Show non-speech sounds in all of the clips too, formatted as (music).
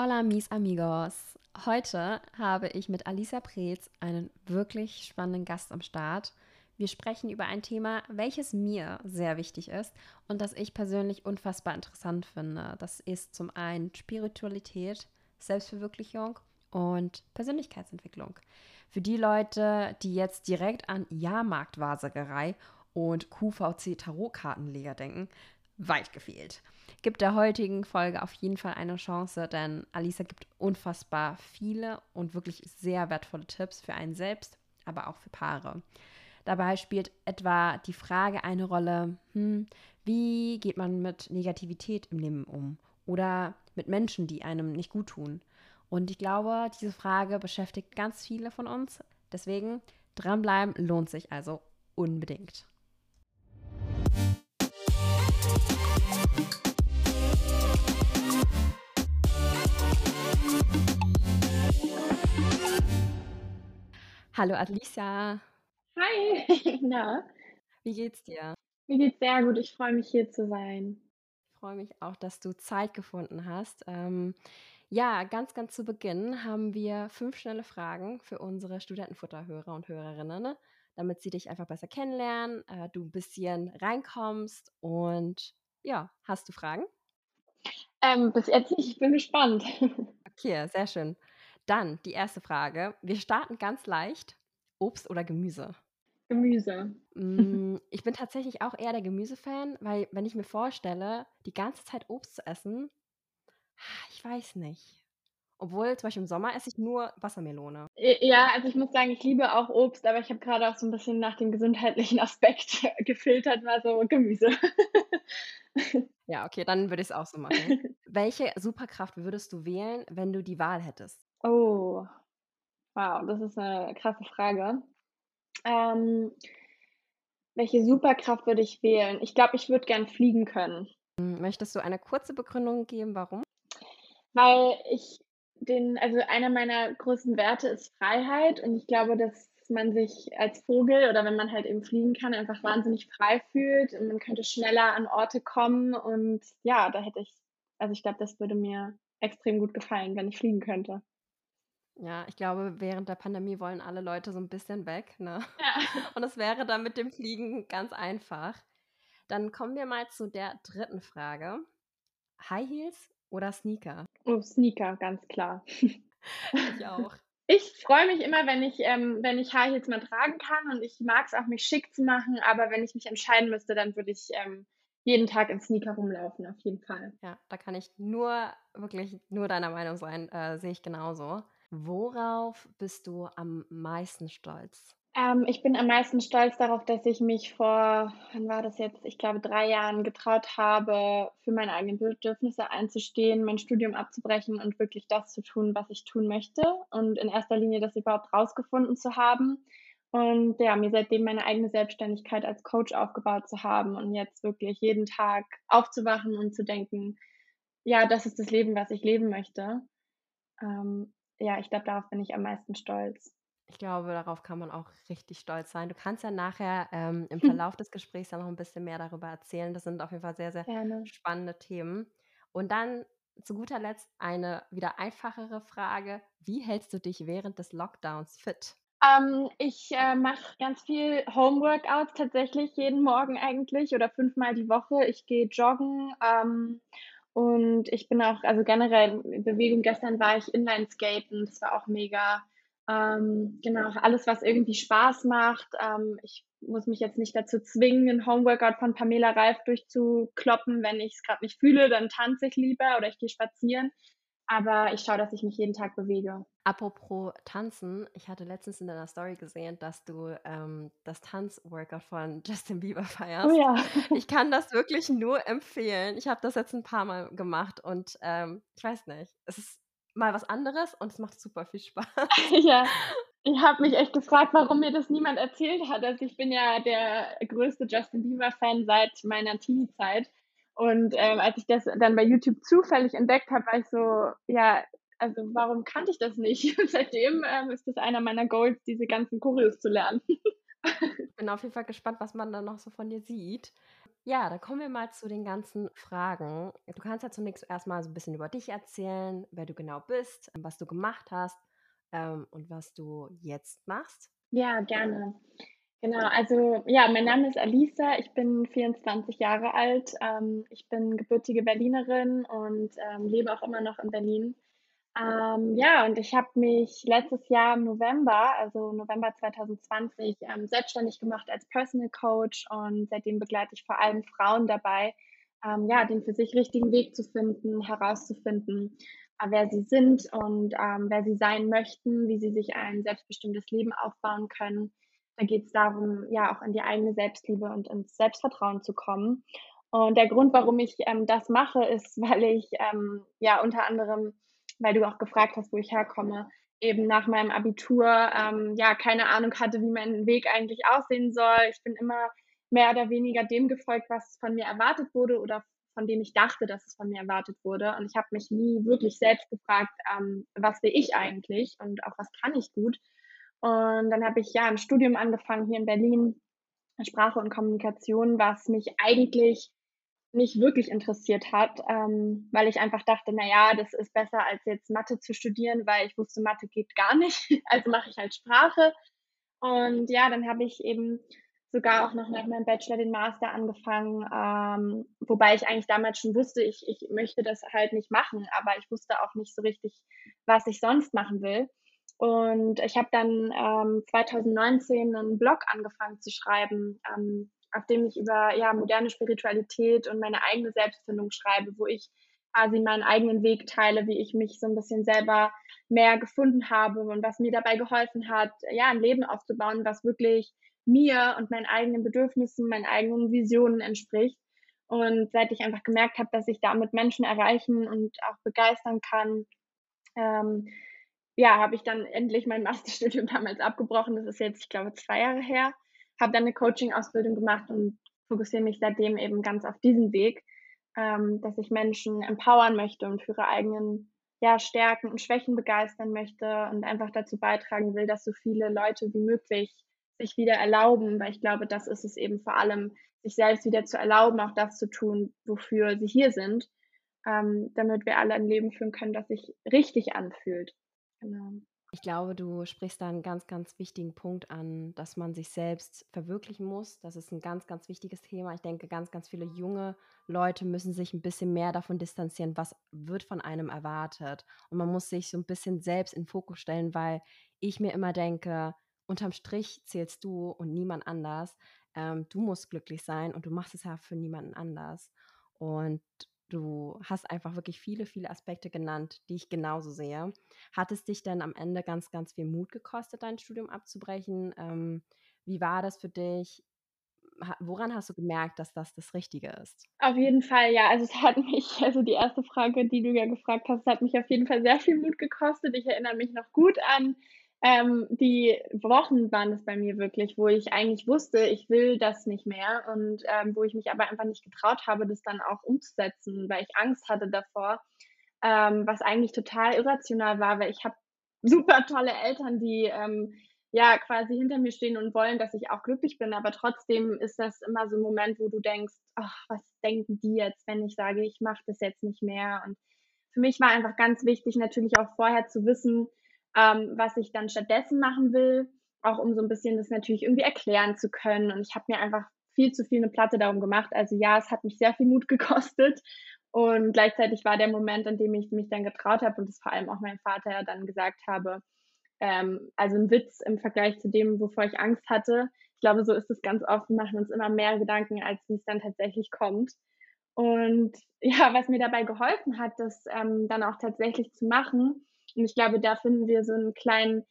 Hola mis amigos. Heute habe ich mit Alisa Preetz einen wirklich spannenden Gast am Start. Wir sprechen über ein Thema, welches mir sehr wichtig ist und das ich persönlich unfassbar interessant finde. Das ist zum einen Spiritualität, Selbstverwirklichung und Persönlichkeitsentwicklung. Für die Leute, die jetzt direkt an Jahrmarktwahrsagerei und QVC-Tarotkartenleger denken, weit gefehlt. Gibt der heutigen Folge auf jeden Fall eine Chance, denn Alisa gibt unfassbar viele und wirklich sehr wertvolle Tipps für einen selbst, aber auch für Paare. Dabei spielt etwa die Frage eine Rolle, hm, wie geht man mit Negativität im Leben um oder mit Menschen, die einem nicht gut tun. Und ich glaube, diese Frage beschäftigt ganz viele von uns. Deswegen dranbleiben lohnt sich also unbedingt. Hallo Alicia. Hi, (laughs) na? Wie geht's dir? Mir geht's sehr gut. Ich freue mich hier zu sein. Ich freue mich auch, dass du Zeit gefunden hast. Ähm, ja, ganz, ganz zu Beginn haben wir fünf schnelle Fragen für unsere Studentenfutterhörer und Hörerinnen, ne? damit sie dich einfach besser kennenlernen, äh, du ein bisschen reinkommst und ja, hast du Fragen? Ähm, bis jetzt nicht. Ich bin gespannt. (laughs) Okay, sehr schön. Dann die erste Frage. Wir starten ganz leicht. Obst oder Gemüse? Gemüse. Mm, (laughs) ich bin tatsächlich auch eher der Gemüsefan, weil wenn ich mir vorstelle, die ganze Zeit Obst zu essen, ah, ich weiß nicht. Obwohl, zum Beispiel im Sommer esse ich nur Wassermelone. Ja, also ich muss sagen, ich liebe auch Obst, aber ich habe gerade auch so ein bisschen nach dem gesundheitlichen (laughs) Aspekt gefiltert, mal so Gemüse. Ja, okay, dann würde ich es auch so machen. (laughs) Welche Superkraft würdest du wählen, wenn du die Wahl hättest? Oh, wow, das ist eine krasse Frage. Ähm, welche Superkraft würde ich wählen? Ich glaube, ich würde gern fliegen können. Hm, möchtest du eine kurze Begründung geben, warum? Weil ich den, also einer meiner größten Werte ist Freiheit und ich glaube, dass man sich als Vogel oder wenn man halt eben fliegen kann, einfach wahnsinnig frei fühlt und man könnte schneller an Orte kommen und ja, da hätte ich, also ich glaube, das würde mir extrem gut gefallen, wenn ich fliegen könnte. Ja, ich glaube, während der Pandemie wollen alle Leute so ein bisschen weg, ne? Ja. (laughs) Und es wäre dann mit dem Fliegen ganz einfach. Dann kommen wir mal zu der dritten Frage. High Heels oder Sneaker? Oh, Sneaker, ganz klar. (laughs) Ich auch. Ich freue mich immer, wenn ich, ähm, wenn ich High Heels mal tragen kann und ich mag es auch, mich schick zu machen, aber wenn ich mich entscheiden müsste, dann würde ich ähm, jeden Tag in Sneaker rumlaufen, auf jeden Fall. Ja, da kann ich nur, wirklich nur deiner Meinung sein, äh, sehe ich genauso. Worauf bist du am meisten stolz? Ähm, ich bin am meisten stolz darauf, dass ich mich vor, wann war das jetzt? Ich glaube, drei Jahren getraut habe, für meine eigenen Bedürfnisse einzustehen, mein Studium abzubrechen und wirklich das zu tun, was ich tun möchte. Und in erster Linie das überhaupt rausgefunden zu haben. Und ja, mir seitdem meine eigene Selbstständigkeit als Coach aufgebaut zu haben und jetzt wirklich jeden Tag aufzuwachen und zu denken, ja, das ist das Leben, was ich leben möchte. Ähm, ja, ich glaube, darauf bin ich am meisten stolz. Ich glaube, darauf kann man auch richtig stolz sein. Du kannst ja nachher ähm, im (laughs) Verlauf des Gesprächs ja noch ein bisschen mehr darüber erzählen. Das sind auf jeden Fall sehr, sehr Gerne. spannende Themen. Und dann zu guter Letzt eine wieder einfachere Frage. Wie hältst du dich während des Lockdowns fit? Ähm, ich äh, mache ganz viel Homeworkouts tatsächlich jeden Morgen eigentlich oder fünfmal die Woche. Ich gehe joggen ähm, und ich bin auch, also generell in Bewegung. Gestern war ich Inlineskaten, das war auch mega. Ähm, genau, alles, was irgendwie Spaß macht. Ähm, ich muss mich jetzt nicht dazu zwingen, ein Homeworkout von Pamela Reif durchzukloppen. Wenn ich es gerade nicht fühle, dann tanze ich lieber oder ich gehe spazieren. Aber ich schaue, dass ich mich jeden Tag bewege. Apropos Tanzen, ich hatte letztens in deiner Story gesehen, dass du ähm, das Tanzworkout von (laughs) Justin Bieber feierst. Oh ja. Ich kann das wirklich nur empfehlen. Ich habe das jetzt ein paar Mal gemacht und ähm, ich weiß nicht, es ist mal was anderes und es macht super viel Spaß. (laughs) ja, ich habe mich echt gefragt, warum mir das niemand erzählt hat. Also ich bin ja der größte Justin Bieber-Fan seit meiner Teenie-Zeit. Und ähm, als ich das dann bei YouTube zufällig entdeckt habe, war ich so, ja, also warum kannte ich das nicht? Und (laughs) seitdem ähm, ist das einer meiner Goals, diese ganzen Choreos zu lernen. ich (laughs) bin auf jeden Fall gespannt, was man da noch so von dir sieht. Ja, da kommen wir mal zu den ganzen Fragen. Du kannst ja zunächst erstmal so ein bisschen über dich erzählen, wer du genau bist, was du gemacht hast, ähm, und was du jetzt machst. Ja, gerne. Genau, also ja, mein Name ist Alisa, ich bin 24 Jahre alt, ähm, ich bin gebürtige Berlinerin und ähm, lebe auch immer noch in Berlin. Ähm, ja, und ich habe mich letztes Jahr im November, also November 2020, ähm, selbstständig gemacht als Personal Coach und seitdem begleite ich vor allem Frauen dabei, ähm, ja, den für sich richtigen Weg zu finden, herauszufinden, äh, wer sie sind und ähm, wer sie sein möchten, wie sie sich ein selbstbestimmtes Leben aufbauen können. Da geht es darum, ja, auch in die eigene Selbstliebe und ins Selbstvertrauen zu kommen. Und der Grund, warum ich ähm, das mache, ist, (laughs) weil ich ähm, ja unter anderem weil du auch gefragt hast, wo ich herkomme, eben nach meinem Abitur ähm, ja keine Ahnung hatte, wie mein Weg eigentlich aussehen soll. Ich bin immer mehr oder weniger dem gefolgt, was von mir erwartet wurde oder von dem ich dachte, dass es von mir erwartet wurde. Und ich habe mich nie wirklich selbst gefragt, ähm, was will ich eigentlich und auch was kann ich gut. Und dann habe ich ja ein Studium angefangen hier in Berlin, Sprache und Kommunikation, was mich eigentlich nicht wirklich interessiert hat, ähm, weil ich einfach dachte, na ja, das ist besser als jetzt Mathe zu studieren, weil ich wusste, Mathe geht gar nicht. (laughs) Also mache ich halt Sprache. Und ja, dann habe ich eben sogar auch noch nach meinem Bachelor den Master angefangen, ähm, wobei ich eigentlich damals schon wusste, ich, ich möchte das halt nicht machen, aber ich wusste auch nicht so richtig, was ich sonst machen will. Und ich habe dann ähm, 2019 einen Blog angefangen zu schreiben, ähm, auf dem ich über ja, moderne Spiritualität und meine eigene Selbstfindung schreibe, wo ich quasi meinen eigenen Weg teile, wie ich mich so ein bisschen selber mehr gefunden habe und was mir dabei geholfen hat, ja, ein Leben aufzubauen, was wirklich mir und meinen eigenen Bedürfnissen, meinen eigenen Visionen entspricht. Und seit ich einfach gemerkt habe, dass ich damit Menschen erreichen und auch begeistern kann, ähm, ja, habe ich dann endlich mein Masterstudium (laughs) damals abgebrochen. Das ist jetzt, ich glaube, zwei Jahre her habe dann eine Coaching-Ausbildung gemacht und fokussiere mich seitdem eben ganz auf diesen Weg, ähm, dass ich Menschen empowern möchte und für ihre eigenen ja, Stärken und Schwächen begeistern möchte und einfach dazu beitragen will, dass so viele Leute wie möglich sich wieder erlauben, weil ich glaube, das ist es eben vor allem, sich selbst wieder zu erlauben, auch das zu tun, wofür sie hier sind, ähm, damit wir alle ein Leben führen können, das sich richtig anfühlt. Genau. Ich glaube, du sprichst da einen ganz, ganz wichtigen Punkt an, dass man sich selbst verwirklichen muss. Das ist ein ganz, ganz wichtiges Thema. Ich denke, ganz, ganz viele junge Leute müssen sich ein bisschen mehr davon distanzieren, was wird von einem erwartet. Und man muss sich so ein bisschen selbst in den Fokus stellen, weil ich mir immer denke, unterm Strich zählst du und niemand anders. Ähm, du musst glücklich sein und du machst es ja für niemanden anders. Und Du hast einfach wirklich viele, viele Aspekte genannt, die ich genauso sehe. Hat es dich denn am Ende ganz, ganz viel Mut gekostet, dein Studium abzubrechen? Ähm, wie war das für dich? woran hast du gemerkt, dass das das Richtige ist? Auf jeden Fall, ja. Also es hat (laughs) mich, also die erste Frage, die du ja gefragt hast, hat mich auf jeden Fall sehr viel Mut gekostet. Ich erinnere mich noch gut an ähm, die Wochen waren es bei mir wirklich, wo ich eigentlich wusste, ich will das nicht mehr und ähm, wo ich mich aber einfach nicht getraut habe, das dann auch umzusetzen, weil ich Angst hatte davor, ähm, was eigentlich total irrational war, weil ich habe (laughs) super tolle Eltern, die ähm, ja quasi hinter mir stehen und wollen, dass ich auch glücklich bin, aber trotzdem ist das immer so ein Moment, wo du denkst, ach, was denken die jetzt, wenn ich sage, ich mache das jetzt nicht mehr? Und für mich war einfach ganz wichtig, natürlich auch vorher zu wissen, ähm, was ich dann stattdessen machen will, auch um so ein bisschen das natürlich irgendwie erklären zu können. Und ich habe mir einfach viel zu viel eine Platte darum gemacht. Also ja, es hat mich sehr viel Mut (laughs) gekostet. Und gleichzeitig war der Moment, an dem ich mich dann getraut habe und es vor allem auch mein Vater dann gesagt habe, ähm, also ein Witz im Vergleich zu dem, wovor ich Angst hatte. Ich glaube, so ist es ganz oft. Wir machen uns immer mehr Gedanken, als wie es dann tatsächlich kommt. Und (laughs) ja, was mir dabei geholfen hat, das ähm, dann auch tatsächlich zu machen, und ich glaube, da finden wir so einen kleinen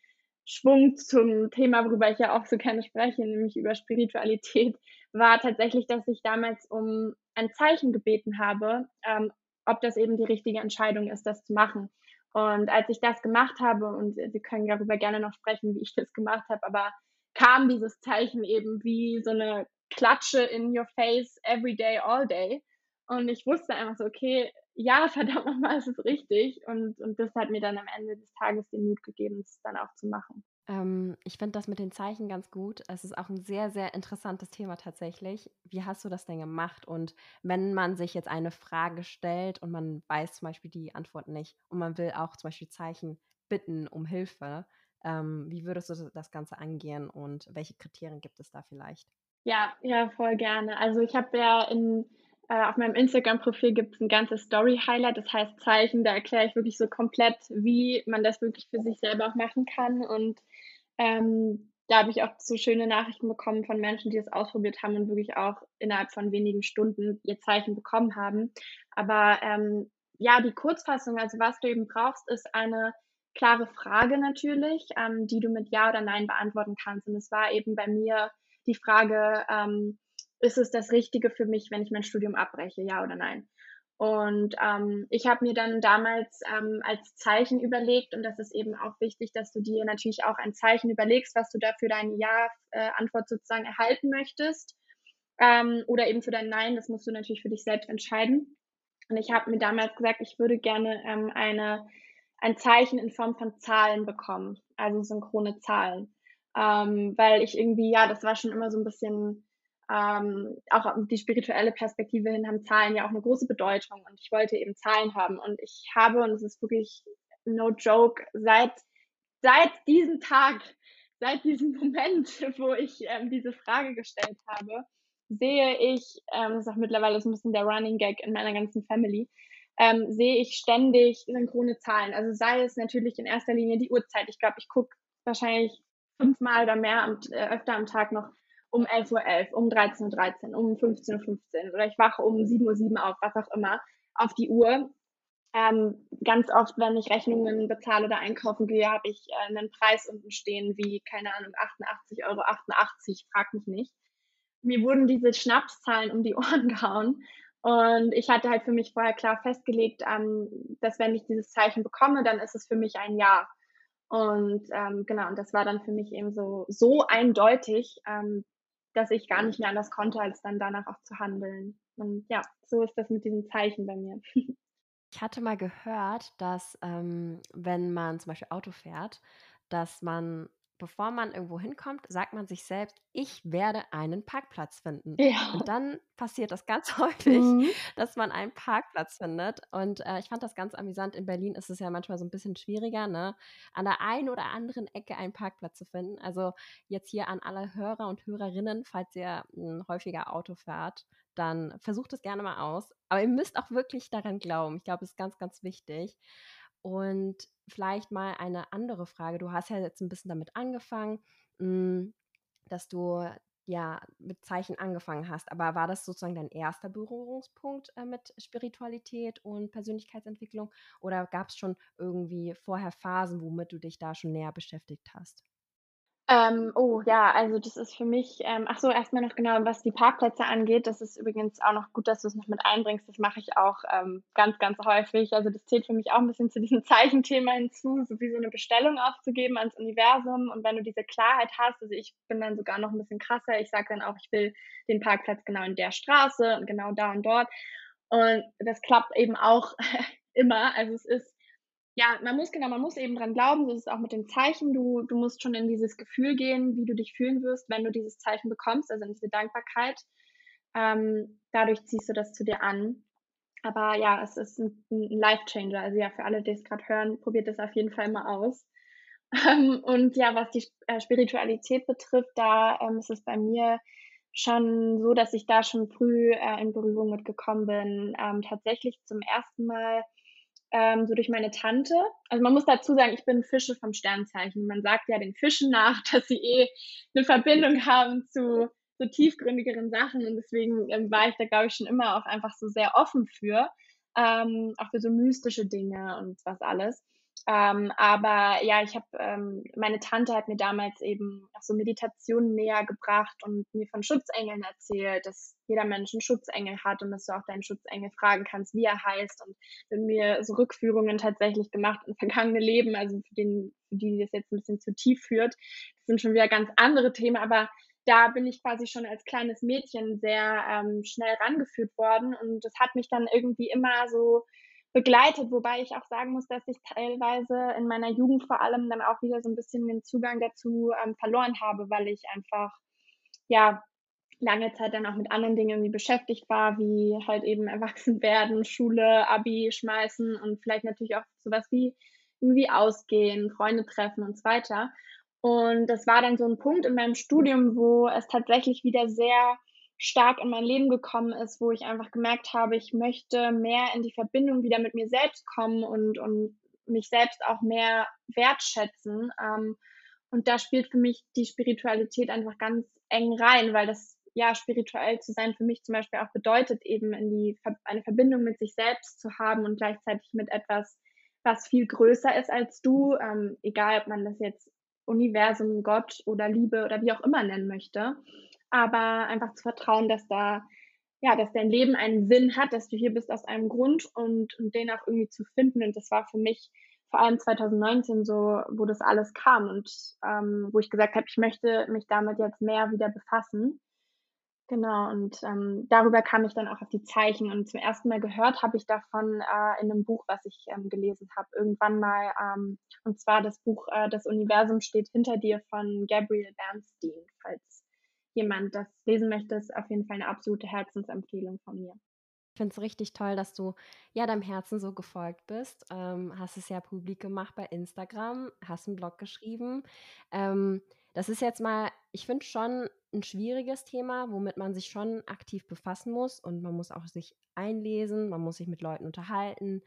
Schwung zum Thema, worüber ich ja auch so gerne spreche, nämlich über Spiritualität, war tatsächlich, dass ich damals um ein Zeichen gebeten habe, ähm, ob das eben die richtige Entscheidung ist, das zu machen. Und als ich das gemacht habe, und wir können darüber gerne noch sprechen, wie ich das gemacht habe, aber kam dieses Zeichen eben wie so eine Klatsche in your face every day, all day. Und ich wusste einfach so, okay, ja, verdammt nochmal, es ist richtig. Und, und das hat mir dann am Ende des Tages den Mut gegeben, es dann auch zu machen. Ähm, ich finde das mit den Zeichen ganz gut. Es ist auch ein sehr, sehr interessantes Thema tatsächlich. Wie hast du das denn gemacht? Und wenn man sich jetzt eine Frage stellt und man weiß zum Beispiel die Antwort nicht und man will auch zum Beispiel Zeichen bitten um Hilfe, ähm, wie würdest du das Ganze angehen und welche Kriterien gibt es da vielleicht? Ja, ja, voll gerne. Also ich habe ja in auf meinem Instagram-Profil gibt es ein ganzes Story-Highlight, das heißt Zeichen. Da erkläre ich wirklich so komplett, wie man das wirklich für sich selber auch machen kann. Und ähm, da habe ich auch so schöne Nachrichten bekommen von Menschen, die es ausprobiert haben und wirklich auch innerhalb von wenigen Stunden ihr Zeichen bekommen haben. Aber ähm, ja, die Kurzfassung, also was du eben brauchst, ist eine klare Frage natürlich, ähm, die du mit Ja oder Nein beantworten kannst. Und es war eben bei mir die Frage, ähm, ist es das Richtige für mich, wenn ich mein Studium abbreche, ja oder nein? Und ähm, ich habe mir dann damals ähm, als Zeichen überlegt, und das ist eben auch wichtig, dass du dir natürlich auch ein Zeichen überlegst, was du da für deine Ja-Antwort sozusagen erhalten möchtest. Ähm, oder eben für dein Nein, das musst du natürlich für dich selbst entscheiden. Und ich habe mir damals gesagt, ich würde gerne ähm, eine, ein Zeichen in Form von Zahlen bekommen, also synchrone Zahlen. Ähm, weil ich irgendwie, ja, das war schon immer so ein bisschen ähm, auch die spirituelle Perspektive hin haben Zahlen ja auch eine große Bedeutung und ich wollte eben Zahlen haben und ich habe, und es ist wirklich no joke, seit, seit diesem Tag, seit diesem (laughs) Moment, wo ich ähm, diese Frage gestellt habe, sehe ich, ähm, das ist auch mittlerweile so ein bisschen der Running Gag in meiner ganzen Family, ähm, sehe ich ständig synchrone Zahlen. Also sei es natürlich in erster Linie die Uhrzeit. Ich glaube, ich gucke wahrscheinlich fünfmal oder mehr am, äh, öfter am Tag noch um 11.11 Uhr, um 13.13 Uhr, um 15.15 Uhr oder ich wache um 7.07 Uhr auf, was auch immer, auf die Uhr. Ähm, ganz oft, wenn ich Rechnungen bezahle oder einkaufen gehe, habe ich äh, einen Preis unten stehen wie, keine Ahnung, 88,88 Euro, 88, frag mich nicht. Mir wurden diese Schnapszahlen um die (laughs) Ohren gehauen und ich hatte halt für mich vorher klar festgelegt, ähm, dass wenn ich dieses Zeichen bekomme, dann ist es für mich ein Ja. Und ähm, genau, und das war dann für mich eben so, so eindeutig, ähm, dass ich gar nicht mehr anders konnte, als dann danach auch zu handeln. Und ja, so ist das mit diesem Zeichen bei mir. (laughs) Ich hatte mal gehört, dass ähm, wenn man zum Beispiel Auto fährt, dass man bevor man irgendwo hinkommt, sagt man sich selbst, ich werde einen Parkplatz finden. Ja. Und dann passiert das ganz (laughs) häufig, mhm. dass man einen Parkplatz findet. Und äh, ich fand das ganz amüsant. In Berlin ist es ja manchmal so ein bisschen schwieriger, ne? an der einen oder anderen Ecke einen Parkplatz zu finden. Also jetzt hier an alle Hörer und Hörerinnen, falls ihr ein häufiger Auto fährt, dann versucht es gerne mal aus. Aber ihr müsst auch wirklich daran glauben. Ich glaube, es ist ganz, ganz wichtig. Und vielleicht mal eine andere Frage. Du hast ja jetzt ein bisschen damit angefangen, hm, dass du ja mit Zeichen angefangen hast. Aber war das sozusagen dein erster Berührungspunkt äh, mit Spiritualität und Persönlichkeitsentwicklung? Oder gab es schon irgendwie vorher Phasen, womit du dich da schon näher beschäftigt hast? Ähm, oh ja, also das ist für mich, ähm, ach so, erstmal noch genau, was die Parkplätze angeht. Das ist übrigens auch noch gut, dass du es noch mit einbringst. Das mache ich auch ähm, ganz, ganz häufig. Also das zählt für mich auch ein bisschen zu diesem (laughs) Zeichenthema hinzu, so wie so eine Bestellung aufzugeben ans Universum. Und wenn du diese Klarheit hast, also ich bin dann sogar noch ein bisschen krasser. Ich sage dann auch, ich will den Parkplatz genau in der Straße und genau da und dort. Und das klappt eben auch (laughs) immer. Also es ist ja, man muss genau, man muss eben dran glauben, so ist es auch mit den Zeichen. Du, du musst schon in dieses Gefühl gehen, wie du dich fühlen wirst, wenn du dieses Zeichen bekommst, also in diese Dankbarkeit. Ähm, dadurch ziehst du das zu dir an. Aber ja, es ist ein, ein Life-Changer. Also ja, für alle, die es gerade hören, probiert das auf jeden Fall mal aus. (laughs) Ähm, und ja, was die äh, Spiritualität betrifft, da ähm, ist es bei mir schon so, dass ich da schon früh äh, in Berührung mitgekommen bin. Ähm, tatsächlich zum ersten Mal ähm, so durch meine Tante. Also man muss dazu sagen, ich bin Fische vom Sternzeichen. Man sagt ja den Fischen nach, (laughs) dass sie eh eine Verbindung haben zu so tiefgründigeren Sachen und deswegen ähm, war ich da, glaube ich, schon immer auch einfach so sehr offen für, ähm, auch für so mystische Dinge und was alles. Ähm, aber ja, ich habe, ähm, meine Tante hat mir damals eben auch so Meditationen näher gebracht und mir von Schutzengeln erzählt, dass jeder Mensch einen Schutzengel hat und dass du auch deinen Schutzengel fragen kannst, wie er heißt und mit mir so Rückführungen tatsächlich gemacht in vergangene Leben, also für, den, für die das jetzt ein bisschen zu tief führt. Das sind schon wieder ganz andere Themen, aber da bin ich quasi schon als kleines Mädchen sehr ähm, schnell rangeführt worden und das hat mich dann irgendwie immer so begleitet, wobei ich auch sagen muss, dass ich teilweise in meiner Jugend vor allem dann auch wieder so ein bisschen den Zugang dazu ähm, verloren habe, weil ich einfach ja lange Zeit dann auch mit anderen Dingen irgendwie beschäftigt war, wie halt eben erwachsen werden, Schule, Abi schmeißen und vielleicht natürlich auch sowas wie irgendwie ausgehen, Freunde treffen und so weiter. Und das war dann so ein Punkt in meinem Studium, wo es tatsächlich wieder sehr stark in mein Leben gekommen ist, wo ich einfach gemerkt habe, ich möchte mehr in die Verbindung wieder mit mir selbst kommen und, und mich selbst auch mehr wertschätzen. Ähm, und da spielt für mich die Spiritualität einfach ganz eng rein, weil das ja spirituell zu sein für mich zum Beispiel auch bedeutet, eben in die eine Verbindung mit sich selbst zu haben und gleichzeitig mit etwas, was viel größer ist als du, ähm, egal ob man das jetzt Universum, Gott oder Liebe oder wie auch immer nennen möchte. Aber einfach zu vertrauen, dass da, ja, dass dein Leben einen Sinn hat, dass du hier bist aus einem Grund und, und den auch irgendwie zu finden. Und das war für mich vor allem 2019 so, wo das alles kam und ähm, wo ich gesagt habe, ich möchte mich damit jetzt mehr wieder befassen. Genau, und ähm, darüber kam ich dann auch auf die Zeichen. Und zum ersten Mal gehört habe ich davon äh, in einem Buch, was ich ähm, gelesen habe, irgendwann mal. Ähm, und zwar das Buch äh, Das Universum steht hinter dir von Gabriel Bernstein. Falls jemand das lesen möchte, ist auf jeden Fall eine absolute Herzensempfehlung von mir. Ich finde es richtig toll, dass du ja deinem Herzen so gefolgt bist. Ähm, hast es ja publik gemacht bei Instagram, hast einen Blog geschrieben. Ähm, das ist jetzt mal, ich finde schon ein schwieriges Thema, womit man sich schon aktiv befassen muss und man muss auch sich einlesen, man muss sich mit Leuten unterhalten.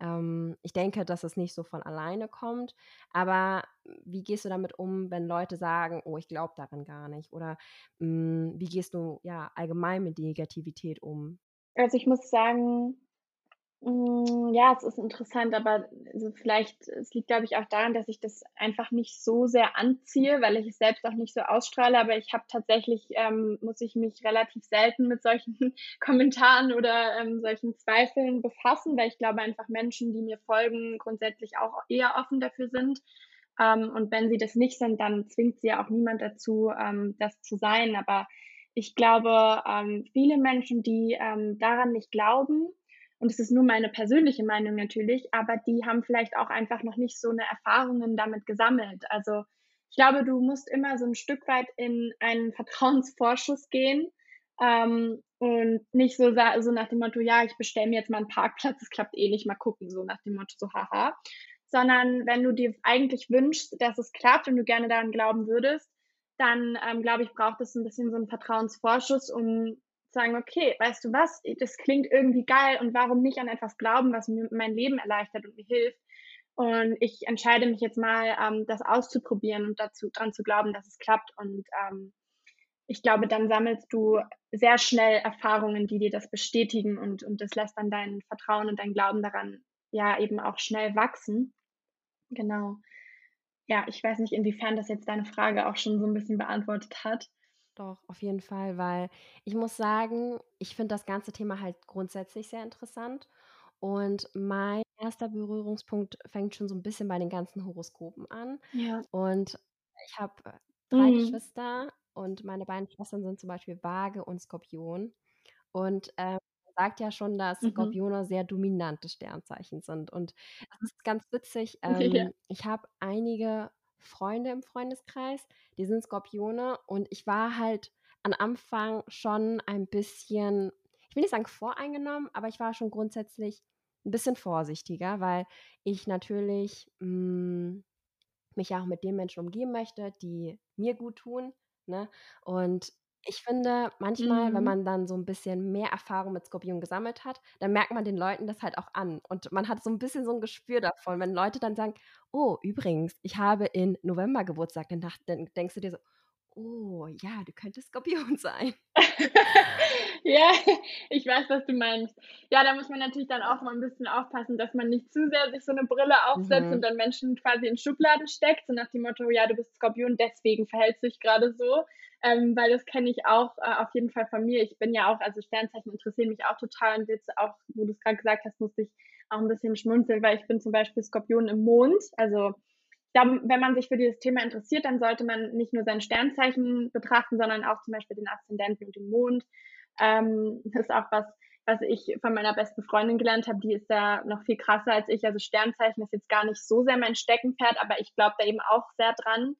Ähm, ich denke, dass es nicht so von alleine kommt, aber wie gehst du damit um, wenn Leute sagen, oh, ich glaube daran gar nicht? Oder mh, hm, wie gehst du ja allgemein mit Negativität um? Also ich muss sagen, hm, ja, es ist interessant, aber also vielleicht es liegt, glaube ich, auch daran, dass ich das einfach nicht so sehr anziehe, weil ich es selbst auch nicht so ausstrahle. Aber ich habe tatsächlich ähm, muss ich mich relativ selten mit solchen (laughs) Kommentaren oder, ähm, solchen Zweifeln befassen, weil ich glaube einfach Menschen, die mir folgen, grundsätzlich auch eher offen dafür sind. Ähm, und wenn sie das nicht sind, dann zwingt sie ja auch niemand dazu, ähm, das zu sein. Aber ich glaube, ähm, viele Menschen, die, ähm, daran nicht glauben und es ist nur meine persönliche Meinung natürlich, aber die haben vielleicht auch einfach noch nicht so eine Erfahrungen damit gesammelt. Also ich glaube, du musst immer so ein Stück weit in einen (laughs) Vertrauensvorschuss gehen ähm, und nicht so, so nach dem Motto, ja, ich bestelle mir jetzt mal einen Parkplatz, es klappt eh nicht, mal gucken, so nach dem Motto, so haha. Sondern wenn du dir eigentlich wünschst, dass es klappt und du gerne daran glauben würdest, dann ähm, glaube ich, braucht es ein bisschen so einen Vertrauensvorschuss, um sagen, okay, weißt du was, das klingt irgendwie geil und warum nicht an etwas glauben, was mir mein Leben erleichtert und mir hilft. Und ich entscheide mich jetzt mal, ähm, das auszuprobieren und dazu dran zu glauben, dass es klappt. Und ähm, ich glaube, dann sammelst du sehr schnell Erfahrungen, die dir das bestätigen und, und das lässt dann dein Vertrauen und dein Glauben daran ja eben auch schnell wachsen. Genau. Ja, ich weiß nicht, inwiefern das jetzt deine Frage auch schon so ein bisschen beantwortet hat. Doch, auf jeden Fall, weil ich muss sagen, ich finde das ganze Thema halt grundsätzlich sehr interessant. Und mein erster Berührungspunkt fängt schon so ein bisschen bei den ganzen Horoskopen an. Ja. Und ich habe drei Mhm. Geschwister und meine beiden Schwestern sind zum Beispiel Waage und Skorpion. Und ähm, man sagt ja schon, dass Mhm. Skorpione sehr dominante Sternzeichen sind. Und das ist ganz witzig. (laughs) Ja. Ähm, ich habe einige Freunde im Freundeskreis, die sind Skorpione und ich war halt am Anfang schon ein bisschen, ich will nicht sagen voreingenommen, aber ich war schon grundsätzlich ein bisschen vorsichtiger, weil ich natürlich mh, hm, mich ja auch mit den Menschen umgeben möchte, die mir gut tun. Ne? Und ich finde, manchmal, wenn mhm. man dann so ein bisschen mehr Erfahrung mit Skorpion gesammelt hat, dann merkt man den Leuten das halt auch an. Und man hat so ein bisschen so ein Gespür davon, wenn Leute dann sagen: „Oh, übrigens, ich habe in November Geburtstag“, dann dach dann denkst du dir so: „Oh ja, du könntest Skorpion (laughs) sein.“ (laughs) Ja, ich weiß, was du meinst. Ja, da muss man natürlich dann auch mal ein bisschen aufpassen, dass man nicht zu sehr sich so eine Brille aufsetzt Mhm. und dann Menschen quasi in Schubladen steckt, so nach dem Motto: „Ja, du bist Skorpion, deswegen verhältst du dich gerade so.“ ähm, weil das kenne ich auch äh, auf jeden Fall von mir. Ich bin ja auch, also Sternzeichen interessieren mich auch total und jetzt auch, wo du es gerade gesagt hast, musste ich auch ein bisschen schmunzeln, weil ich bin zum Beispiel Skorpion im Mond. Also da, wenn man sich für dieses Thema interessiert, dann sollte man nicht nur sein Sternzeichen betrachten, sondern auch zum Beispiel den Aszendenten und den Mond. Ähm, das ist auch was, was ich von meiner besten Freundin gelernt habe, die ist ja noch viel krasser als ich. Also Sternzeichen ist jetzt gar nicht so sehr mein Steckenpferd, aber ich glaube da eben auch sehr dran.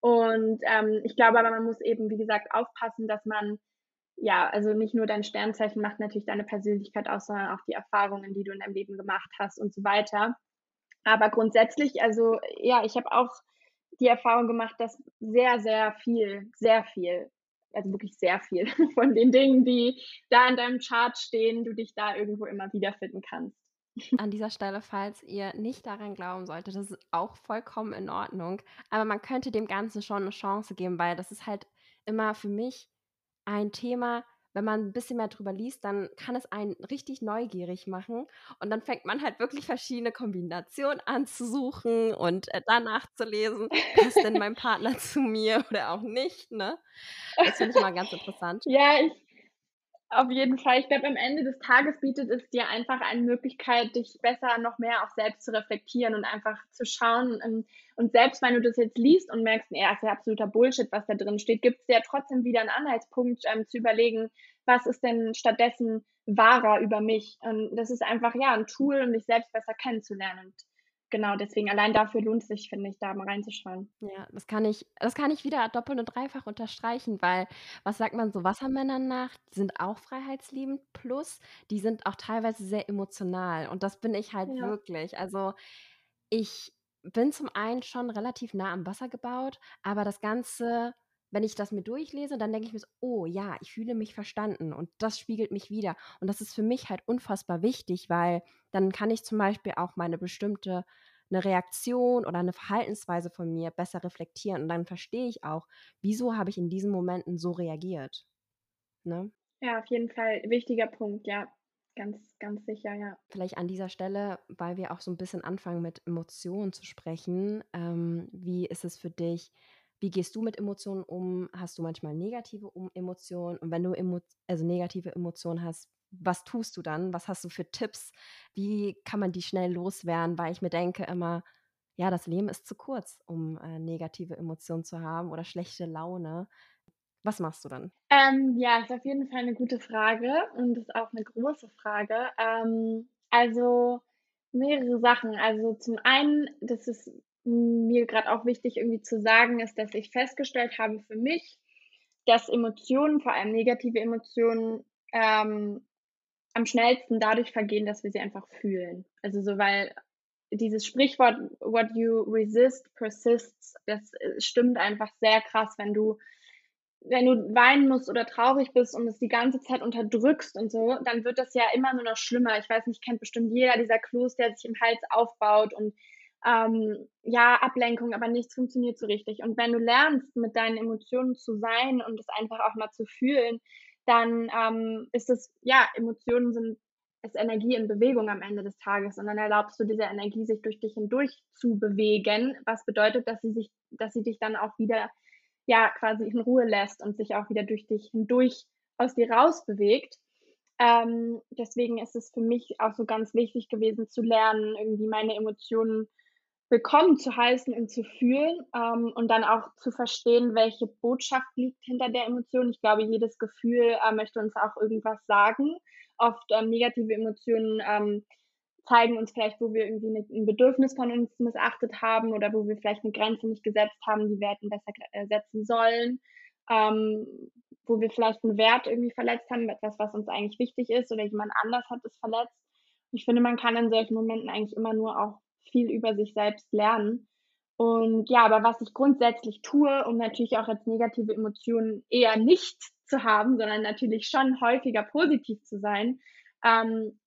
Und ähm, ich glaube aber, man muss eben, wie gesagt, aufpassen, dass man, ja, also nicht nur dein Sternzeichen macht natürlich deine Persönlichkeit aus, sondern auch die Erfahrungen, die du in deinem Leben gemacht hast und so weiter. Aber grundsätzlich, also ja, ich habe auch die Erfahrung gemacht, dass sehr, sehr viel, sehr viel, also wirklich sehr viel (laughs) von den Dingen, die da in deinem Chart stehen, du dich da irgendwo immer wiederfinden kannst. (laughs) An dieser Stelle, falls ihr nicht daran glauben solltet, das ist auch vollkommen in Ordnung. Aber man könnte dem Ganzen schon eine Chance geben, weil das ist halt immer für mich ein Thema, wenn man ein bisschen mehr drüber liest, dann kann es einen richtig neugierig machen. Und dann fängt man halt wirklich verschiedene Kombinationen an zu suchen und äh, danach zu lesen, passt denn mein (laughs) Partner zu mir oder auch nicht, ne? Das finde ich immer ganz interessant. Ja, ich, auf jeden Fall. Ich glaube, am Ende des Tages bietet es dir einfach eine Möglichkeit, dich besser noch mehr auch selbst zu reflektieren und einfach zu schauen. Ähm, und selbst wenn du das jetzt liest und merkst, ja, ist ja absoluter Bullshit, was da drin steht, gibt es ja trotzdem wieder einen Anhaltspunkt ähm, zu überlegen, was ist denn stattdessen wahrer über mich. Und das ist einfach, ja, ein Tool, um dich selbst besser kennenzulernen. Und genau deswegen allein dafür lohnt es sich, finde ich, da mal reinzuschauen. Ja, das kann ich, das kann ich wieder doppelt und dreifach unterstreichen, weil was sagt man so Wassermännern nach? Die sind auch freiheitsliebend, plus die sind auch teilweise sehr emotional und das bin ich halt ja. wirklich. Also ich bin zum einen schon relativ nah am Wasser gebaut, aber das Ganze wenn ich das mir durchlese, dann denke ich mir so, oh ja, ich fühle mich verstanden und das spiegelt mich wieder. Und das ist für mich halt unfassbar wichtig, weil dann kann ich zum Beispiel auch meine bestimmte eine Reaktion oder eine Verhaltensweise von mir besser reflektieren und dann verstehe ich auch, wieso habe ich in diesen Momenten so reagiert. Ne? Ja, auf jeden Fall wichtiger Punkt, ja. Ganz, ganz sicher, ja. Vielleicht an dieser Stelle, weil wir auch so ein bisschen anfangen mit Emotionen zu sprechen. Ähm, wie ist es für dich? Wie gehst du mit Emotionen um? Hast du manchmal negative Emotionen? Und wenn du emo also negative Emotionen hast, was tust du dann? Was hast du für Tipps? Wie kann man die schnell loswerden? Weil ich mir denke immer, ja, das Leben ist zu kurz, um äh, negative Emotionen zu haben oder schlechte Laune. Was machst du dann? Ähm, ja, ist auf jeden Fall eine gute Frage und ist auch eine große Frage. Ähm, also mehrere Sachen. Also zum einen, das ist mir gerade auch wichtig irgendwie zu sagen, ist, dass ich festgestellt habe für mich, dass Emotionen, vor allem negative Emotionen, ähm, am schnellsten dadurch vergehen, dass wir sie einfach fühlen. Also so, weil dieses Sprichwort, what you resist persists, das äh, stimmt einfach sehr krass, wenn du wenn du weinen musst oder traurig bist und es die ganze Zeit unterdrückst und so, dann wird das ja immer nur noch schlimmer. Ich weiß nicht, kennt bestimmt jeder dieser Kloß, der sich im Hals aufbaut und ähm, ja, Ablenkung, aber nichts funktioniert so richtig. Und wenn du lernst, mit deinen Emotionen zu sein und es einfach auch mal zu fühlen, dann ähm, ist es, ja, Emotionen sind ist Energie in Bewegung am Ende des Tages und dann erlaubst du dieser Energie sich durch dich hindurch zu bewegen, was bedeutet, dass sie sich, dass sie dich dann auch wieder ja quasi in Ruhe lässt und sich auch wieder durch dich hindurch aus dir raus bewegt. Ähm, deswegen ist es für mich auch so ganz wichtig gewesen zu lernen, irgendwie meine Emotionen willkommen zu heißen und zu fühlen ähm, und dann auch zu verstehen, welche Botschaft liegt hinter der Emotion. Ich glaube, jedes Gefühl äh, möchte uns auch irgendwas sagen. Oft ähm, negative Emotionen ähm, zeigen uns vielleicht, wo wir irgendwie ein Bedürfnis von uns missachtet haben oder wo wir vielleicht eine Grenze nicht gesetzt haben, die wir hätten besser äh, setzen sollen. Ähm, wo wir vielleicht einen Wert irgendwie verletzt haben, etwas, was uns eigentlich wichtig ist oder jemand anders hat es verletzt. Ich finde, man kann in solchen Momenten eigentlich immer nur auch viel über sich selbst lernen. Und ja, aber was ich grundsätzlich tue, um natürlich auch als negative Emotionen eher nicht zu haben, sondern natürlich schon häufiger positiv zu sein, ähm,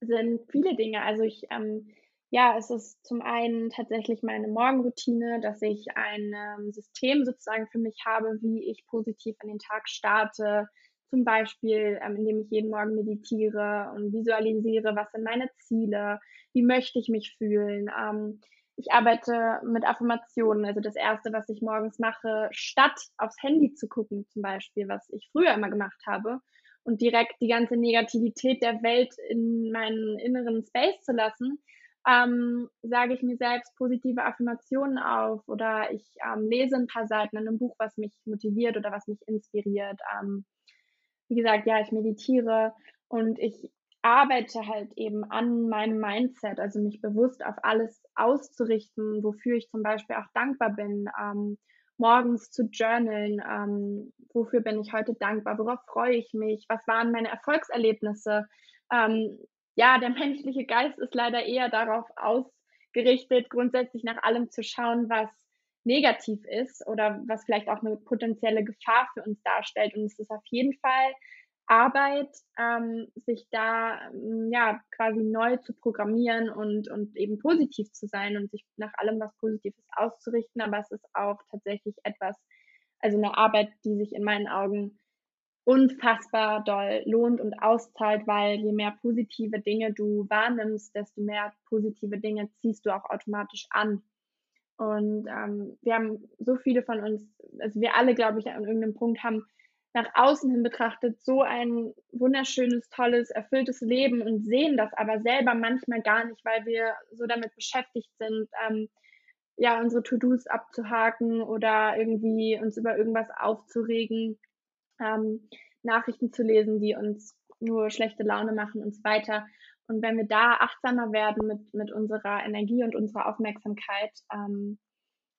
sind viele Dinge. Also ich, ähm, ja, es ist zum einen tatsächlich meine Morgenroutine, dass ich ein ähm, System sozusagen für mich habe, wie ich positiv an den Tag starte. Zum Beispiel, ähm, indem ich jeden Morgen meditiere und visualisiere, was sind meine Ziele, wie möchte ich mich fühlen. Ähm, ich arbeite mit Affirmationen. Also das Erste, was ich morgens mache, statt aufs Handy zu gucken, zum Beispiel, was ich früher immer gemacht habe, und direkt die ganze Negativität der Welt in meinen inneren Space zu lassen, ähm, sage ich mir selbst positive Affirmationen auf oder ich ähm, lese ein paar Seiten in einem Buch, was mich motiviert oder was mich inspiriert. Ähm, wie gesagt, ja, ich meditiere Und ich arbeite halt eben an meinem Mindset, also mich bewusst auf alles auszurichten, wofür ich zum Beispiel auch dankbar bin, ähm, morgens zu journalen, ähm, wofür bin ich heute dankbar, worauf freue ich mich, was waren meine Erfolgserlebnisse. Ähm, ja, der menschliche Geist ist leider eher darauf ausgerichtet, grundsätzlich nach allem zu schauen, was negativ ist oder was vielleicht auch eine potenzielle Gefahr für uns darstellt. Und es ist auf jeden Fall Arbeit, ähm, sich da ähm, ja quasi neu zu programmieren und, und eben positiv zu sein und sich nach allem was Positives auszurichten. Aber es ist auch tatsächlich etwas, also eine Arbeit, die sich in meinen Augen unfassbar doll lohnt und auszahlt, weil je mehr positive Dinge du wahrnimmst, desto mehr positive Dinge ziehst du auch automatisch an. Und ähm, wir haben so viele von uns, also wir alle, glaube ich, an irgendeinem Punkt haben nach außen hin betrachtet so ein wunderschönes, tolles, erfülltes Leben und sehen das aber selber manchmal gar nicht, weil wir so damit beschäftigt sind, ähm, ja, unsere To-Dos abzuhaken oder irgendwie uns über irgendwas aufzuregen, ähm, Nachrichten zu lesen, die uns nur schlechte Laune machen und so weiter. Und wenn wir da achtsamer werden mit, mit unserer Energie und unserer Aufmerksamkeit, ähm,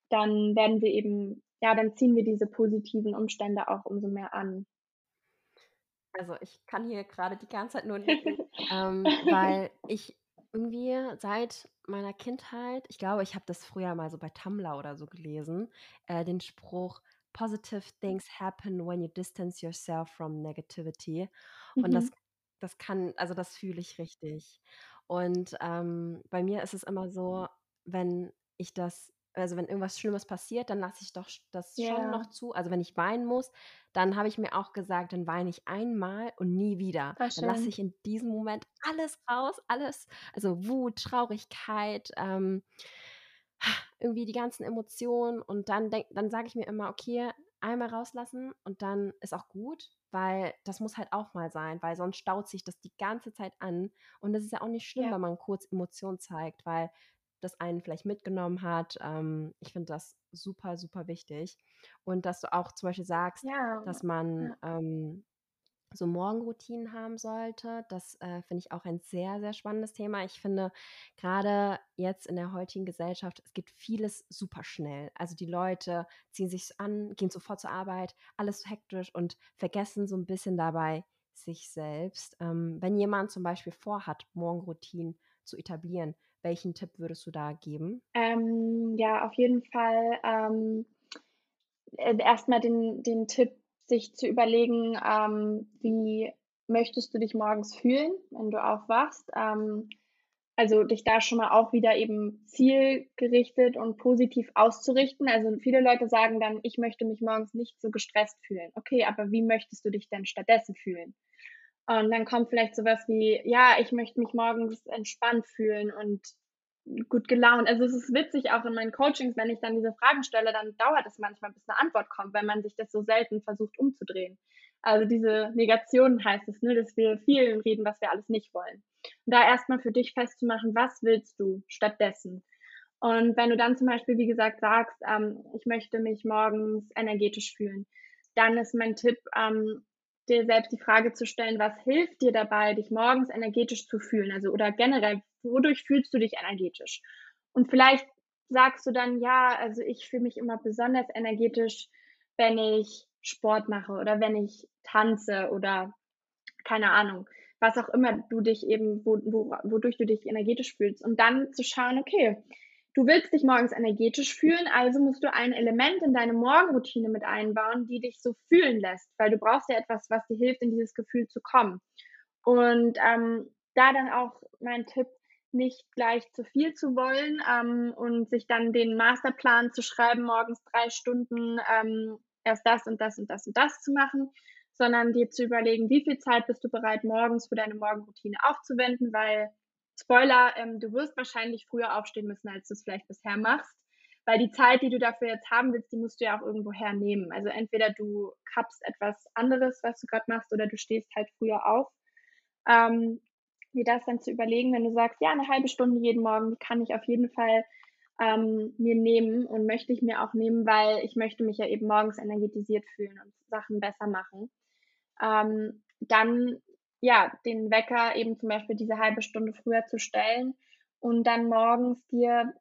dann werden wir eben ja, dann ziehen wir diese positiven Umstände auch umso mehr an. Also ich kann hier gerade die ganze Zeit nur nicken, (laughs) ähm, weil ich irgendwie seit meiner Kindheit, ich glaube, ich habe das früher mal so bei Tumblr oder so gelesen, äh, den Spruch, Positive things happen when you distance yourself from negativity. Und das, mhm. das kann, also das fühle ich richtig. Und ähm, bei mir ist es immer so, wenn ich das also wenn irgendwas Schlimmes passiert, dann lasse ich doch das schon noch zu. Also wenn ich weinen muss, dann habe ich mir auch gesagt, dann weine ich einmal und nie wieder. Dann lasse ich in diesem Moment alles raus, alles, also Wut, Traurigkeit, ähm, irgendwie die ganzen Emotionen und dann denk, dann sage ich mir immer, okay, einmal rauslassen und dann ist auch gut, weil das muss halt auch mal sein, weil sonst staut sich das die ganze Zeit an und das ist ja auch nicht schlimm, ja. wenn man kurz Emotionen zeigt, weil das einen vielleicht mitgenommen hat. Ähm, ich finde das super, super wichtig. Und dass du auch zum Beispiel sagst, ja. dass man ähm, so Morgenroutinen haben sollte. Das äh, finde ich auch ein sehr, sehr spannendes Thema. Ich finde gerade jetzt in der heutigen Gesellschaft, es geht vieles super schnell. Also die Leute ziehen sich an, gehen sofort zur Arbeit, alles hektisch und vergessen so ein bisschen dabei sich selbst. Ähm, wenn jemand zum Beispiel vorhat, Morgenroutinen zu etablieren, welchen Tipp würdest du da geben? Ähm, ja, auf jeden Fall ähm, äh, erstmal den, den Tipp, sich zu überlegen, ähm, wie möchtest du dich morgens fühlen, wenn du aufwachst. Ähm, also dich da schon mal auch wieder eben zielgerichtet und positiv auszurichten. Also viele Leute sagen dann, ich möchte mich morgens nicht so gestresst fühlen. Okay, aber wie möchtest du dich denn stattdessen fühlen? Und dann kommt vielleicht sowas wie, ja, ich möchte mich morgens entspannt fühlen und gut gelaunt. Also es ist witzig auch in meinen Coachings, wenn ich dann diese Fragen stelle, dann dauert es manchmal, bis eine Antwort kommt, weil man sich das so selten versucht umzudrehen. Also diese Negation heißt es, ne, dass wir viel reden, was wir alles nicht wollen. Und da erstmal für dich festzumachen, was willst du stattdessen? Und wenn du dann zum Beispiel, wie gesagt, sagst, ähm, ich möchte mich morgens energetisch fühlen, dann ist mein Tipp, ähm, dir selbst die Frage zu stellen, was hilft dir dabei, dich morgens energetisch zu fühlen? Also oder generell, wodurch fühlst du dich energetisch? Und vielleicht sagst du dann, ja, also ich fühle mich immer besonders energetisch, wenn ich Sport mache oder wenn ich tanze oder keine Ahnung, was auch immer du dich eben, wo, wo, wodurch du dich energetisch fühlst. Und dann zu schauen, okay, Du willst dich morgens energetisch fühlen, also musst du ein Element in deine Morgenroutine mit einbauen, die dich so fühlen lässt, weil du brauchst ja etwas, was dir hilft, in dieses Gefühl zu kommen. Und ähm, da dann auch mein Tipp, nicht gleich zu viel zu wollen ähm, und sich dann den Masterplan zu schreiben, morgens drei Stunden ähm, erst das und das und das und das zu machen, sondern dir zu überlegen, wie viel Zeit bist du bereit, morgens für deine Morgenroutine aufzuwenden, weil Spoiler, ähm, du wirst wahrscheinlich früher aufstehen müssen, als du es vielleicht bisher machst. Weil die Zeit, die du dafür jetzt haben willst, die musst du ja auch irgendwo hernehmen. Also entweder du kappst etwas anderes, was du gerade machst, oder du stehst halt früher auf. Ähm, dir das dann zu überlegen, wenn du sagst, ja, eine halbe Stunde jeden Morgen, kann ich auf jeden Fall ähm, mir nehmen und möchte ich mir auch nehmen, weil ich möchte mich ja eben morgens energetisiert fühlen und Sachen besser machen. Ähm, dann ja, den Wecker eben zum Beispiel diese halbe Stunde früher zu stellen und dann morgens dir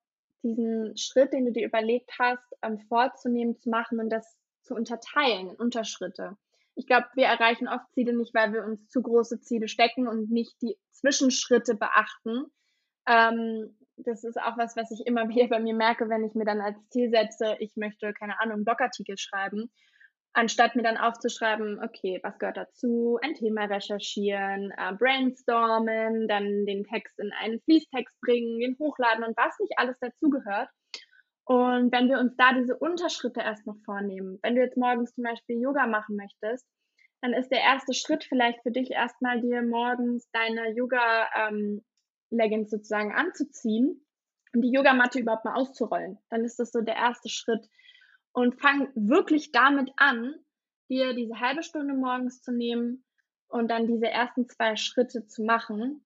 diesen Schritt, den du dir überlegt hast, ähm, vorzunehmen, zu machen und das zu unterteilen in Unterschritte. Ich glaube, wir erreichen oft Ziele nicht, weil wir uns zu große Ziele stecken und nicht die Zwischenschritte beachten. Ähm, das ist auch was, was ich immer (laughs) wieder bei mir merke, wenn ich mir dann als Ziel setze, ich möchte, keine Ahnung, Blogartikel schreiben, anstatt mir dann aufzuschreiben, okay, was gehört dazu, ein Thema recherchieren, äh, brainstormen, dann den Text in einen Fließtext bringen, den hochladen und was nicht alles dazugehört. Und wenn wir uns da diese Unterschritte erst noch vornehmen, wenn du jetzt morgens zum Beispiel Yoga machen möchtest, dann ist der erste Schritt vielleicht für dich erstmal dir morgens deine Yoga-Leggings ähm, sozusagen anzuziehen und die Yogamatte überhaupt mal auszurollen. Dann ist das so der erste Schritt. Und fang wirklich damit an, dir diese halbe Stunde morgens zu nehmen und dann diese ersten zwei Schritte zu machen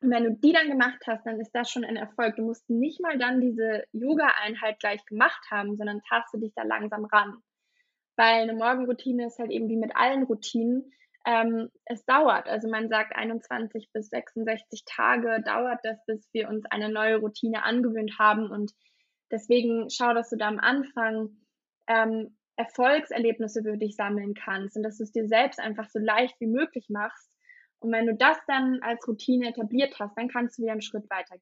und wenn du die dann gemacht hast, dann ist das schon ein Erfolg. Du musst nicht mal dann diese Yoga-Einheit gleich gemacht haben, sondern taste dich da langsam ran. Weil eine Morgenroutine ist halt eben wie mit allen Routinen. Ähm, es dauert. Also man sagt 21 bis 66 Tage dauert das, bis wir uns eine neue Routine angewöhnt haben. Und deswegen schau, dass du da am Anfang ähm, Erfolgserlebnisse für dich sammeln kannst und dass du es dir selbst einfach so leicht wie möglich machst und wenn du das dann als Routine etabliert hast, dann kannst du wieder einen Schritt weiter.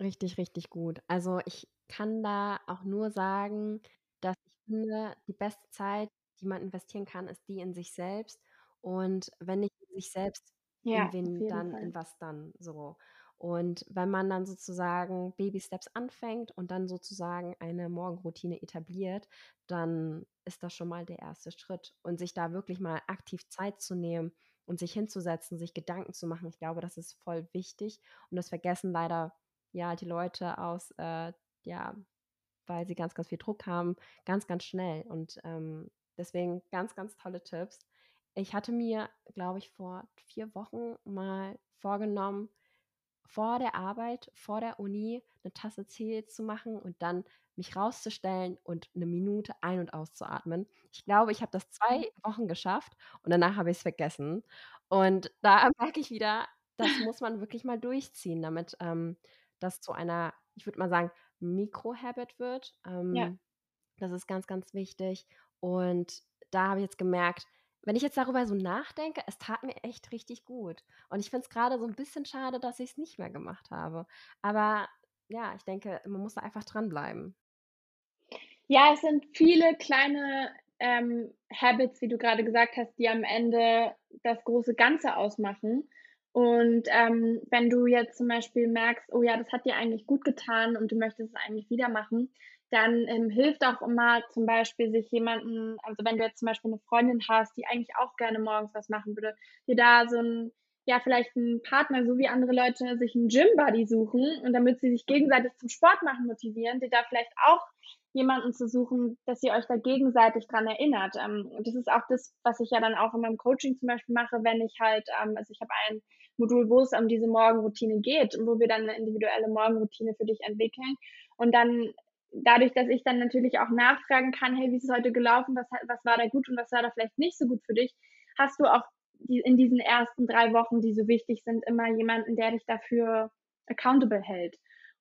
Richtig, richtig gut. Also ich kann da auch nur sagen, dass ich finde, die beste Zeit, die man investieren kann, ist die in sich selbst. Und wenn nicht in sich selbst, ja, in wen dann, Fall. in was dann so. Und wenn man dann sozusagen Baby Steps anfängt und dann sozusagen eine Morgenroutine etabliert, dann ist das schon mal der erste Schritt. Und sich da wirklich mal aktiv Zeit zu nehmen, und sich hinzusetzen, sich Gedanken zu machen. Ich glaube, das ist voll wichtig und das vergessen leider ja die Leute aus, äh, ja, weil sie ganz, ganz viel Druck haben, ganz, ganz schnell und ähm, deswegen ganz, ganz tolle Tipps. Ich hatte mir, glaube ich, vor vier Wochen mal vorgenommen, vor der Arbeit, vor der Uni eine Tasse Tee zu machen und dann mich rauszustellen und eine Minute ein- und auszuatmen. Ich glaube, ich habe das zwei mhm. Wochen geschafft und danach habe ich es vergessen. Und da merke ich wieder, das muss man wirklich mal durchziehen, damit ähm, das zu einer, ich würde mal sagen, Mikro-Habit wird. Ähm, ja. Das ist ganz, ganz wichtig. Und da habe ich jetzt gemerkt, wenn ich jetzt darüber so nachdenke, es tat mir echt richtig gut. Und ich finde es gerade so ein bisschen schade, dass ich es nicht mehr gemacht habe. Aber ja, ich denke, man muss da einfach dranbleiben. Ja, es sind viele kleine ähm, Habits, wie du gerade gesagt hast, die am Ende das große Ganze ausmachen. Und ähm, wenn du jetzt zum Beispiel merkst, oh ja, das hat dir eigentlich gut getan und du möchtest es eigentlich wieder machen, dann ähm, hilft auch immer zum Beispiel sich jemanden, also wenn du jetzt zum Beispiel eine Freundin hast, die eigentlich auch gerne morgens was machen würde, dir da so ein, ja, vielleicht einen Partner, so wie andere Leute sich einen Gym-Buddy suchen und damit sie sich gegenseitig zum Sport machen motivieren, dir da vielleicht auch jemanden zu suchen, dass ihr euch da gegenseitig dran erinnert. Ähm, das ist auch das, was ich ja dann auch in meinem Coaching zum Beispiel mache, wenn ich halt, ähm, also ich habe ein Modul, wo es um diese Morgenroutine geht, wo wir dann eine individuelle Morgenroutine für dich entwickeln und dann dadurch, dass ich dann natürlich auch nachfragen kann, hey, wie ist es heute gelaufen, was, was war da gut und was war da vielleicht nicht so gut für dich, hast du auch die, in diesen ersten drei Wochen, die so wichtig sind, immer jemanden, der dich dafür accountable hält.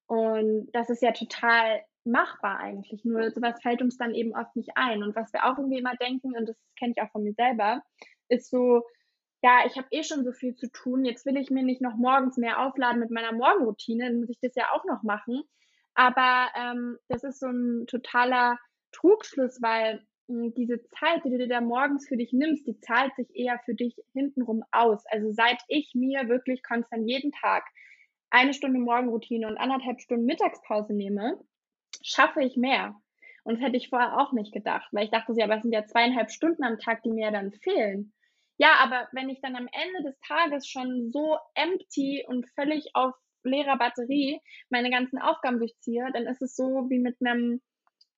Und das ist ja total machbar eigentlich. Nur sowas fällt uns dann eben oft nicht ein. Und was wir auch irgendwie immer denken, und das kenne ich auch von mir selber, ist so, ja, ich habe eh schon so viel zu tun, jetzt will ich mir nicht noch morgens mehr aufladen mit meiner Morgenroutine, dann muss ich das ja auch noch machen. Aber ähm, das ist so ein totaler Trugschluss, weil mh, hm, diese Zeit, die du dir da morgens für dich nimmst, die zahlt sich eher für dich hintenrum aus. Also seit ich mir wirklich konstant jeden Tag eine Stunde Morgenroutine und anderthalb Stunden Mittagspause nehme, schaffe ich mehr. Und das hätte ich vorher auch nicht gedacht, weil ich dachte, ja, aber es sind ja zweieinhalb Stunden am Tag, die mir dann fehlen. Ja, aber wenn ich dann am Ende des Tages schon so empty und völlig auf leerer Batterie meine ganzen Aufgaben durchziehe, dann ist es so wie mit einem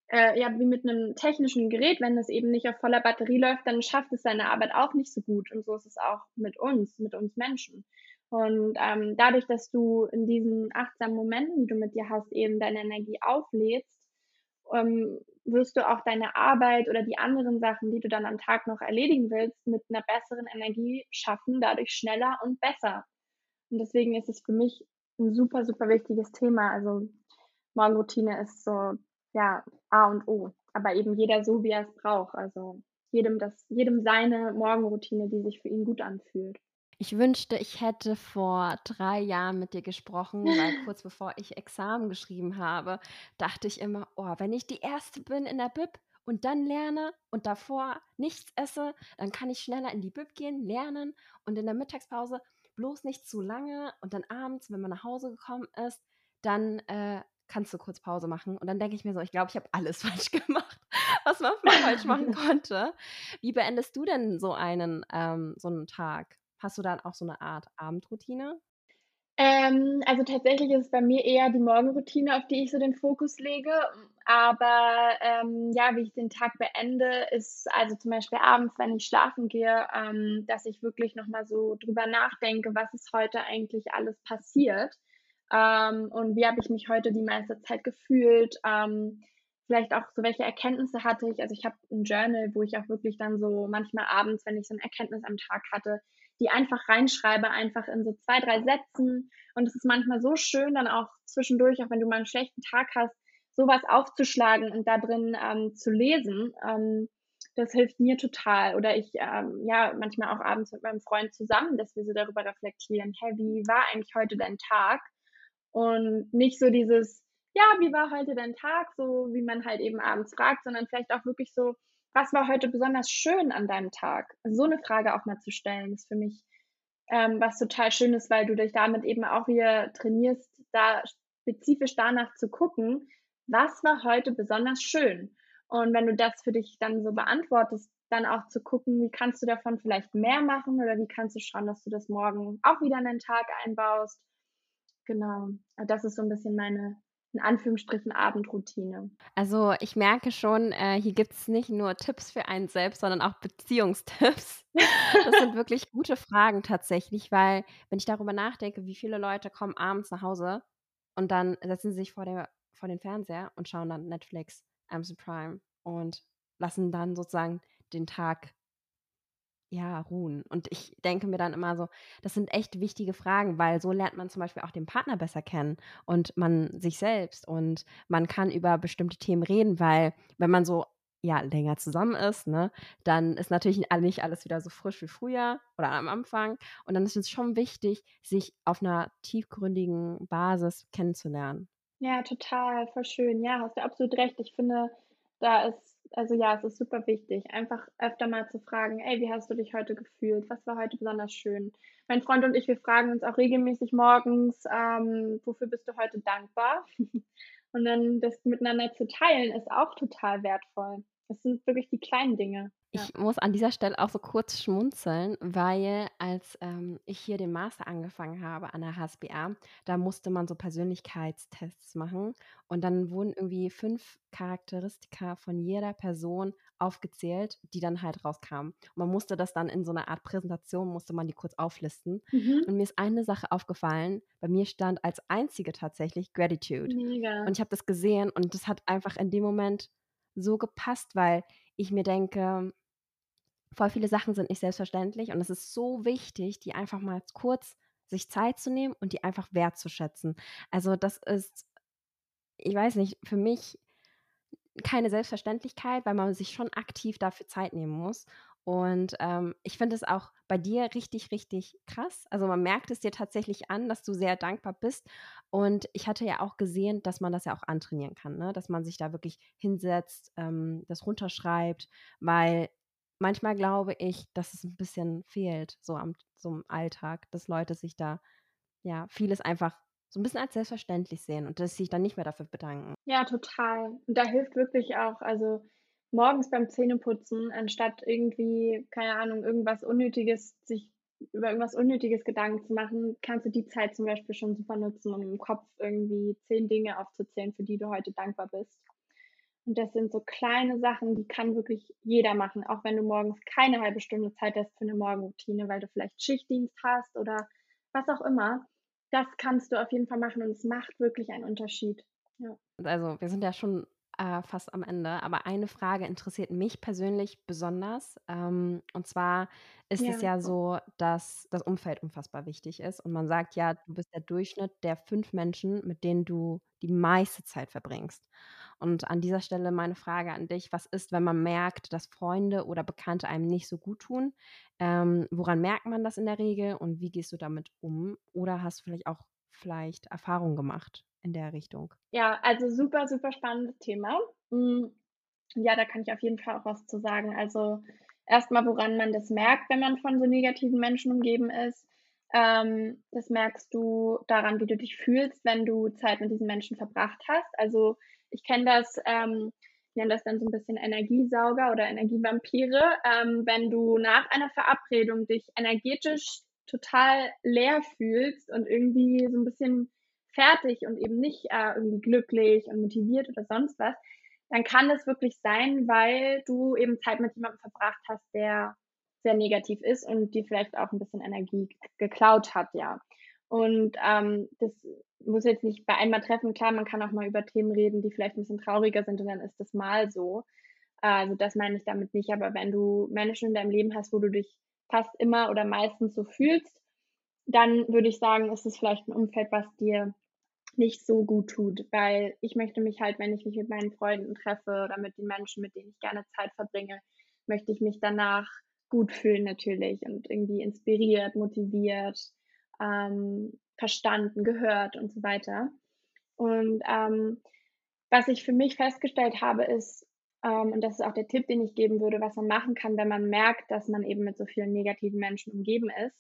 äh, ja, wie mit einem technischen Gerät, wenn es eben nicht auf voller Batterie läuft, dann schafft es seine Arbeit auch nicht so gut. Und so ist es auch mit uns, mit uns Menschen. Und ähm, dadurch, dass du in diesen achtsamen Momenten, die du mit dir hast, eben deine Energie auflädst ähm, wirst du auch deine Arbeit oder die anderen Sachen, die du dann am Tag noch erledigen willst, mit einer besseren Energie schaffen, dadurch schneller und besser. Und deswegen ist es für mich ein super, super wichtiges Thema. Also Morgenroutine ist so, ja, A und O. Aber eben jeder so, wie er es braucht. Also jedem das, jedem seine Morgenroutine, die sich für ihn gut anfühlt. Ich wünschte, ich hätte vor drei Jahren mit dir gesprochen, weil (laughs) kurz bevor ich Examen geschrieben habe, dachte ich immer, oh, wenn ich die Erste bin in der Bib und dann lerne und davor nichts esse, dann kann ich schneller in die Bib gehen, lernen und in der Mittagspause bloß nicht zu lange und dann abends, wenn man nach Hause gekommen ist, dann äh, kannst du kurz Pause machen. Und dann denke ich mir so, ich glaube, ich habe alles (laughs) falsch gemacht, was man falsch machen (laughs) konnte. Wie beendest du denn so einen, ähm, so einen Tag? Hast du dann auch so eine Art Abendroutine? Ähm, also tatsächlich ist es bei mir eher die Morgenroutine, auf die ich so den Fokus lege. Aber ähm, ja, wie ich den Tag beende, ist also zum Beispiel abends, wenn ich schlafen gehe, ähm, dass ich wirklich nochmal so drüber nachdenke, was ist heute eigentlich alles passiert ähm, und wie habe ich mich heute die meiste Zeit gefühlt. Ähm, vielleicht auch so, welche Erkenntnisse hatte ich. Also ich habe ein Journal, wo ich auch wirklich dann so manchmal abends, wenn ich so eine Erkenntnis am Tag hatte, die einfach reinschreibe, einfach in so zwei, drei Sätzen. Und es ist manchmal so schön, dann auch zwischendurch, auch wenn du mal einen schlechten Tag hast, sowas aufzuschlagen und da drin ähm, zu lesen. Ähm, das hilft mir total. Oder ich, ähm, ja, manchmal auch abends mit meinem Freund zusammen, dass wir so darüber reflektieren, hey, wie war eigentlich heute dein Tag? Und nicht so dieses, ja, wie war heute dein Tag, so wie man halt eben abends fragt, sondern vielleicht auch wirklich so, was war heute besonders schön an deinem Tag? So eine Frage auch mal zu stellen, ist für mich ähm, was total schön ist, weil du dich damit eben auch wieder trainierst, da spezifisch danach zu gucken, was war heute besonders schön? Und wenn du das für dich dann so beantwortest, dann auch zu gucken, wie kannst du davon vielleicht mehr machen oder wie kannst du schauen, dass du das morgen auch wieder in den Tag einbaust. Genau, das ist so ein bisschen meine in Anführungsstrichen Abendroutine? Also ich merke schon, äh, hier gibt es nicht nur Tipps für einen selbst, sondern auch Beziehungstipps. (laughs) das sind wirklich gute Fragen tatsächlich, weil wenn ich darüber nachdenke, wie viele Leute kommen abends nach Hause und dann setzen sie sich vor, der, vor den Fernseher und schauen dann Netflix, Amazon Prime und lassen dann sozusagen den Tag ja, ruhen. Und ich denke mir dann immer so, das sind echt wichtige Fragen, weil so lernt man zum Beispiel auch den Partner besser kennen und man sich selbst und man kann über bestimmte Themen reden, weil wenn man so ja länger zusammen ist, ne, dann ist natürlich nicht alles wieder so frisch wie früher oder am Anfang. Und dann ist es schon wichtig, sich auf einer tiefgründigen Basis kennenzulernen. Ja, total, voll schön. Ja, hast du absolut recht. Ich finde, da ist also ja, es ist super wichtig, einfach öfter mal zu fragen, ey, wie hast du dich heute gefühlt? Was war heute besonders schön? Mein Freund und ich, wir fragen uns auch regelmäßig morgens, ähm, wofür bist du heute dankbar? (laughs) und dann das miteinander zu teilen, ist auch total wertvoll. Das sind wirklich die kleinen Dinge. Ich muss an dieser Stelle auch so kurz schmunzeln, weil als ähm, ich hier den Master angefangen habe an der HSBA, da musste man so Persönlichkeitstests machen und dann wurden irgendwie fünf Charakteristika von jeder Person aufgezählt, die dann halt rauskamen. Und man musste das dann in so einer Art Präsentation, musste man die kurz auflisten. Mhm. Und mir ist eine Sache aufgefallen, bei mir stand als einzige tatsächlich Gratitude. Mega. Und ich habe das gesehen und das hat einfach in dem Moment so gepasst, weil ich mir denke, voll viele Sachen sind nicht selbstverständlich und es ist so wichtig, die einfach mal kurz sich Zeit zu nehmen und die einfach wertzuschätzen. Also das ist, ich weiß nicht, für mich keine Selbstverständlichkeit, weil man sich schon aktiv dafür Zeit nehmen muss. Und ähm, ich finde es auch bei dir richtig, richtig krass. Also man merkt es dir tatsächlich an, dass du sehr dankbar bist. Und ich hatte ja auch gesehen, dass man das ja auch antrainieren kann, ne? dass man sich da wirklich hinsetzt, ähm, das runterschreibt, weil manchmal glaube ich, dass es ein bisschen fehlt, so am so im Alltag, dass Leute sich da ja vieles einfach so ein bisschen als selbstverständlich sehen und dass sie sich dann nicht mehr dafür bedanken. Ja, total. Und da hilft wirklich auch, also morgens beim Zähneputzen, anstatt irgendwie, keine Ahnung, irgendwas Unnötiges, sich über irgendwas Unnötiges Gedanken zu machen, kannst du die Zeit zum Beispiel schon super nutzen, um im Kopf irgendwie zehn Dinge aufzuzählen, für die du heute dankbar bist. Und das sind so kleine Sachen, die kann wirklich jeder machen, auch wenn du morgens keine halbe Stunde Zeit hast für eine Morgenroutine, weil du vielleicht Schichtdienst hast oder was auch immer. Das kannst du auf jeden Fall machen und es macht wirklich einen Unterschied. Ja. Also wir sind ja schon äh, fast am Ende, aber eine Frage interessiert mich persönlich besonders. Ähm, und zwar ist es Ja. ja so, dass das Umfeld unfassbar wichtig ist. Und man sagt ja, du bist der Durchschnitt der fünf Menschen, mit denen du die meiste Zeit verbringst. Und an dieser Stelle meine Frage an dich: Was ist, wenn man merkt, dass Freunde oder Bekannte einem nicht so gut tun? Ähm, woran merkt man das in der Regel und wie gehst du damit um? Oder hast du vielleicht auch vielleicht Erfahrungen gemacht in der Richtung? Ja, also super, super spannendes Thema. Hm, ja, da kann ich auf jeden Fall auch was zu sagen. Also, erst mal, woran man das merkt, wenn man von so negativen Menschen umgeben ist. Ähm, das merkst du daran, wie du dich fühlst, wenn du Zeit mit diesen Menschen verbracht hast. Also, ich kenne das, ähm, ich nenne das dann so 'n bisschen Energiesauger oder Energievampire. Ähm, wenn du nach einer Verabredung dich energetisch total leer fühlst und irgendwie so 'n bisschen fertig und eben nicht, äh, irgendwie glücklich und motiviert oder sonst was, dann kann das wirklich sein, weil du eben Zeit mit jemandem verbracht hast, der sehr negativ ist und dir vielleicht auch 'n bisschen Energie geklaut hat, ja. Und, ähm, das muss jetzt nicht bei einmal treffen. Klar, man kann auch mal über Themen reden, die vielleicht 'n bisschen trauriger sind und dann ist das mal so. Also, das meine ich damit nicht. Aber wenn du Menschen in deinem Leben hast, wo du dich fast immer oder meistens so fühlst, dann würde ich sagen, ist es vielleicht 'n Umfeld, was dir nicht so gut tut. Weil ich möchte mich halt, wenn ich mich mit meinen Freunden treffe oder mit den Menschen, mit denen ich gerne Zeit verbringe, möchte ich mich danach gut fühlen natürlich und irgendwie inspiriert, motiviert, ähm, verstanden, gehört und so weiter. Und, ähm, was ich für mich festgestellt habe, ist ähm, und das ist auch der Tipp, den ich geben würde, was man machen kann, wenn man merkt, dass man eben mit so vielen negativen Menschen umgeben ist.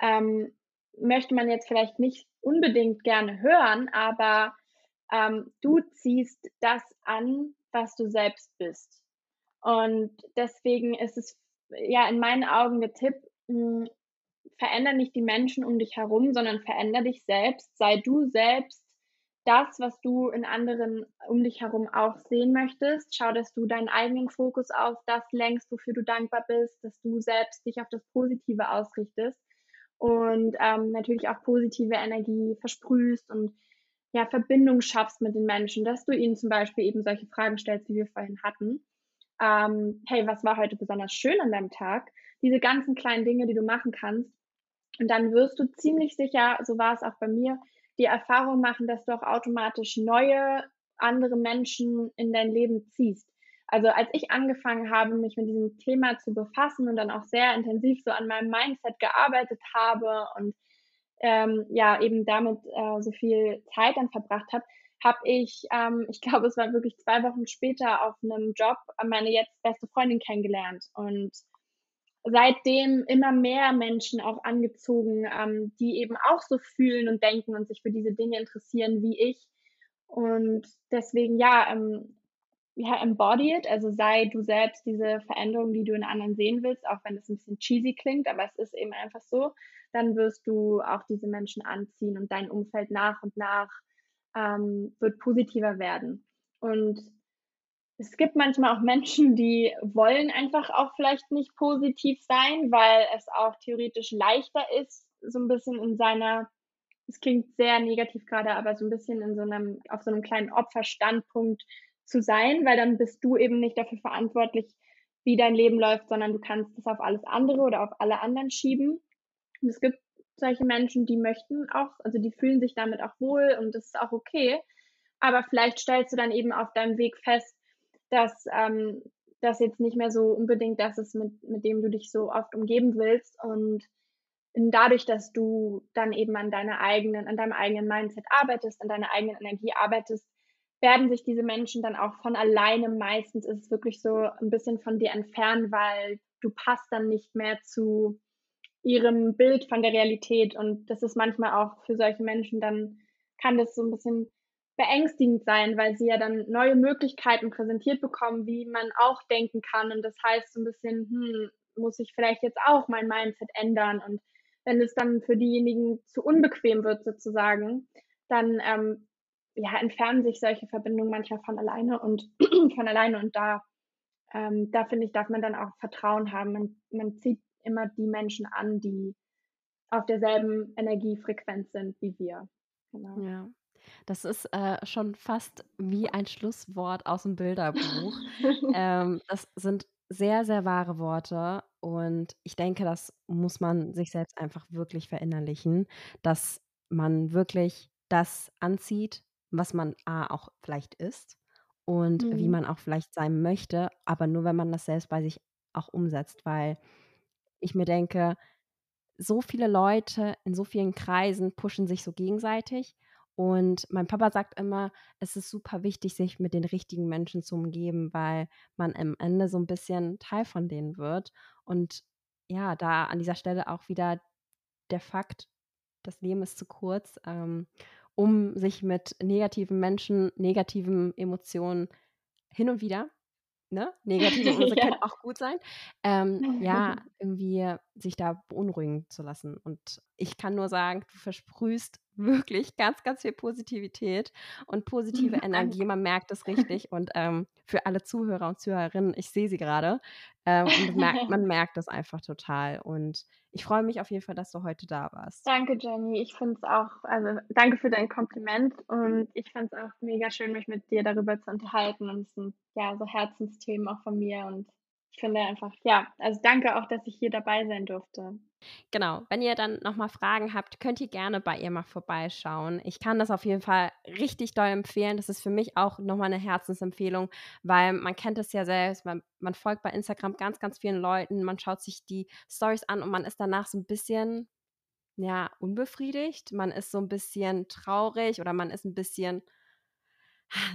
Ähm, möchte man jetzt vielleicht nicht unbedingt gerne hören, aber, ähm, du ziehst das an, was du selbst bist. Und deswegen ist es, ja, in meinen Augen der Tipp, hm, verändere nicht die Menschen um dich herum, sondern verändere dich selbst. Sei du selbst das, was du in anderen um dich herum auch sehen möchtest. Schau, dass du deinen eigenen Fokus auf das lenkst, wofür du dankbar bist, dass du selbst dich auf das Positive ausrichtest und, ähm, natürlich auch positive Energie versprühst und, ja, Verbindung schaffst mit den Menschen, dass du ihnen zum Beispiel eben solche Fragen stellst, wie wir vorhin hatten. Ähm: „Hey, was war heute besonders schön an deinem Tag?“ Diese ganzen kleinen Dinge, die du machen kannst. Und dann wirst du ziemlich sicher, so war es auch bei mir, die Erfahrung machen, dass du auch automatisch neue, andere Menschen in dein Leben ziehst. Also, als ich angefangen habe, mich mit diesem Thema zu befassen und dann auch sehr intensiv so an meinem Mindset gearbeitet habe und, ähm, ja, eben damit, äh, so viel Zeit dann verbracht habe, habe ich, ähm, (laughs) ich glaube, es war wirklich 2 Wochen später auf 'nem Job, äh, meine jetzt beste Freundin kennengelernt und seitdem immer mehr Menschen auch angezogen, ähm, die eben auch so fühlen und denken und sich für diese Dinge interessieren wie ich. Und deswegen, ja, ähm, ja, embody it, also sei du selbst diese Veränderung, die du in anderen sehen willst, auch wenn es 'n bisschen cheesy klingt, aber es ist eben einfach so. Dann wirst du auch diese Menschen anziehen und dein Umfeld nach und nach, ähm, wird positiver werden. Und es gibt manchmal auch Menschen, die wollen einfach auch vielleicht nicht positiv sein, weil es auch theoretisch leichter ist, so 'n bisschen in seiner es klingt sehr negativ grade, aber so 'n bisschen in so 'nem auf so 'nem kleinen Opferstandpunkt zu sein, weil dann bist du eben nicht dafür verantwortlich, wie dein Leben läuft, sondern du kannst es auf alles andere oder auf alle anderen schieben. Und es gibt solche Menschen, die möchten auch also, die fühlen sich damit auch wohl und das ist auch okay. Aber vielleicht stellst du dann eben auf deinem Weg fest, dass, ähm, das jetzt nicht mehr so unbedingt das ist, mit mit dem du dich so oft umgeben willst. Und dadurch, dass du dann eben an deiner eigenen an deinem eigenen Mindset arbeitest, an deiner eigenen Energie arbeitest, werden sich diese Menschen dann auch von alleine meistens ist es wirklich so 'n bisschen von dir entfernen, weil du passt dann nicht mehr zu ihrem Bild von der Realität. Und das ist manchmal auch für solche Menschen dann kann das so 'n bisschen beängstigend sein, weil sie ja dann neue Möglichkeiten präsentiert bekommen, wie man auch denken kann. Und das heißt so 'n bisschen: „Hm, muss ich vielleicht jetzt auch mein Mindset ändern?“ Und wenn es dann für diejenigen zu unbequem wird sozusagen, dann, ähm, ja, entfernen sich solche Verbindungen manchmal von alleine und (clears throat) von alleine. Und da ähm, da finde ich, darf man dann auch Vertrauen haben. Man man zieht immer die Menschen an, die auf derselben Energiefrequenz sind wie wir. Genau. Ja. Das ist äh, schon fast wie ein Schlusswort aus dem Bilderbuch. (laughs) ähm, das sind sehr, sehr wahre Worte und ich denke, das muss man sich selbst einfach wirklich verinnerlichen, dass man wirklich das anzieht, was man A auch vielleicht ist und wie Mhm. man auch vielleicht sein möchte, aber nur wenn man das selbst bei sich auch umsetzt, weil ich mir denke, so viele Leute in so vielen Kreisen pushen sich so gegenseitig. Und mein Papa sagt immer, es ist super wichtig, sich mit den richtigen Menschen zu umgeben, weil man am Ende so ein bisschen Teil von denen wird. Und ja, da an dieser Stelle auch wieder der Fakt, das Leben ist zu kurz, ähm, um sich mit negativen Menschen, negativen Emotionen hin und wieder Ne? Negative (laughs) können Ja. auch gut sein. Ähm, ja, (laughs) irgendwie sich da beunruhigen zu lassen. Und ich kann nur sagen, du versprühst (laughs) wirklich ganz, ganz viel Positivität und (laughs) positive Energie. Man merkt es richtig. (laughs) Und ähm, für alle Zuhörer und Zuhörerinnen, ich sehe sie gerade. Ähm, und das merkt, man merkt es einfach total. Und ich freue mich auf jeden Fall, dass du heute da warst. Danke, Jenny. Ich finde es auch, also danke für dein Kompliment und ich fand es auch mega schön, mich mit dir darüber zu unterhalten und es sind ja so Herzensthemen auch von mir und finde einfach, ja, also danke auch, dass ich hier dabei sein durfte. Genau, wenn ihr dann nochmal Fragen habt, könnt ihr gerne bei ihr mal vorbeischauen. Ich kann das auf jeden Fall richtig doll empfehlen. Das ist für mich auch nochmal eine Herzensempfehlung, weil man kennt es ja selbst, man, man folgt bei Instagram ganz, ganz vielen Leuten, man schaut sich die Stories an und man ist danach so ein bisschen, ja, unbefriedigt. Man ist so ein bisschen traurig oder man ist ein bisschen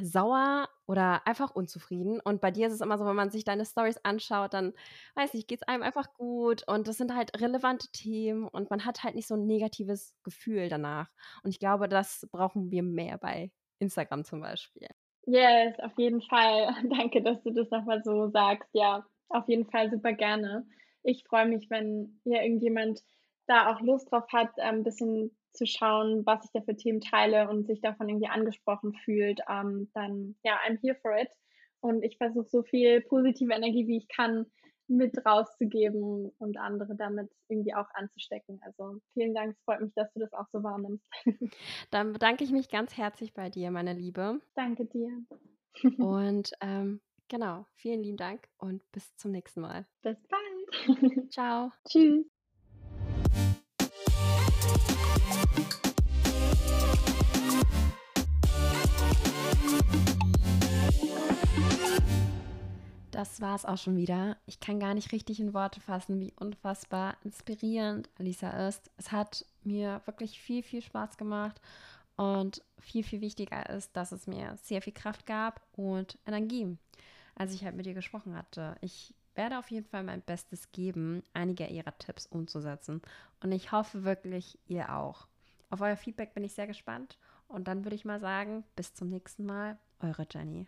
sauer oder einfach unzufrieden. Und bei dir ist es immer so, wenn man sich deine Stories anschaut, dann, weiß nicht, geht es einem einfach gut und das sind halt relevante Themen und man hat halt nicht so ein negatives Gefühl danach. Und ich glaube, das brauchen wir mehr bei Instagram zum Beispiel. Yes, auf jeden Fall. (laughs) Danke, dass du das nochmal so sagst. Ja, auf jeden Fall super gerne. Ich freue mich, wenn hier irgendjemand da auch Lust drauf hat, ähm, ein bisschen zu schauen, was ich da für Themen teile und sich davon irgendwie angesprochen fühlt, ähm, dann ja, I'm here for it. Und ich versuche so viel positive Energie, wie ich kann, mit rauszugeben und andere damit irgendwie auch anzustecken. Also vielen Dank, es freut mich, dass du das auch so wahrnimmst. (laughs) Dann bedanke ich mich ganz herzlich bei dir, meine Liebe. Danke dir. (laughs) Und ähm, genau, vielen lieben Dank und bis zum nächsten Mal. Bis bald. (laughs) Ciao. Tschüss. Das war es auch schon wieder. Ich kann gar nicht richtig in Worte fassen, wie unfassbar inspirierend Alisa ist. Es hat mir wirklich viel, viel Spaß gemacht und viel, viel wichtiger ist, dass es mir sehr viel Kraft gab und Energie, als ich halt mit ihr gesprochen hatte. Ich werde auf jeden Fall mein Bestes geben, einige ihrer Tipps umzusetzen und ich hoffe wirklich, ihr auch. Auf euer Feedback bin ich sehr gespannt und dann würde ich mal sagen, bis zum nächsten Mal, eure Jenny.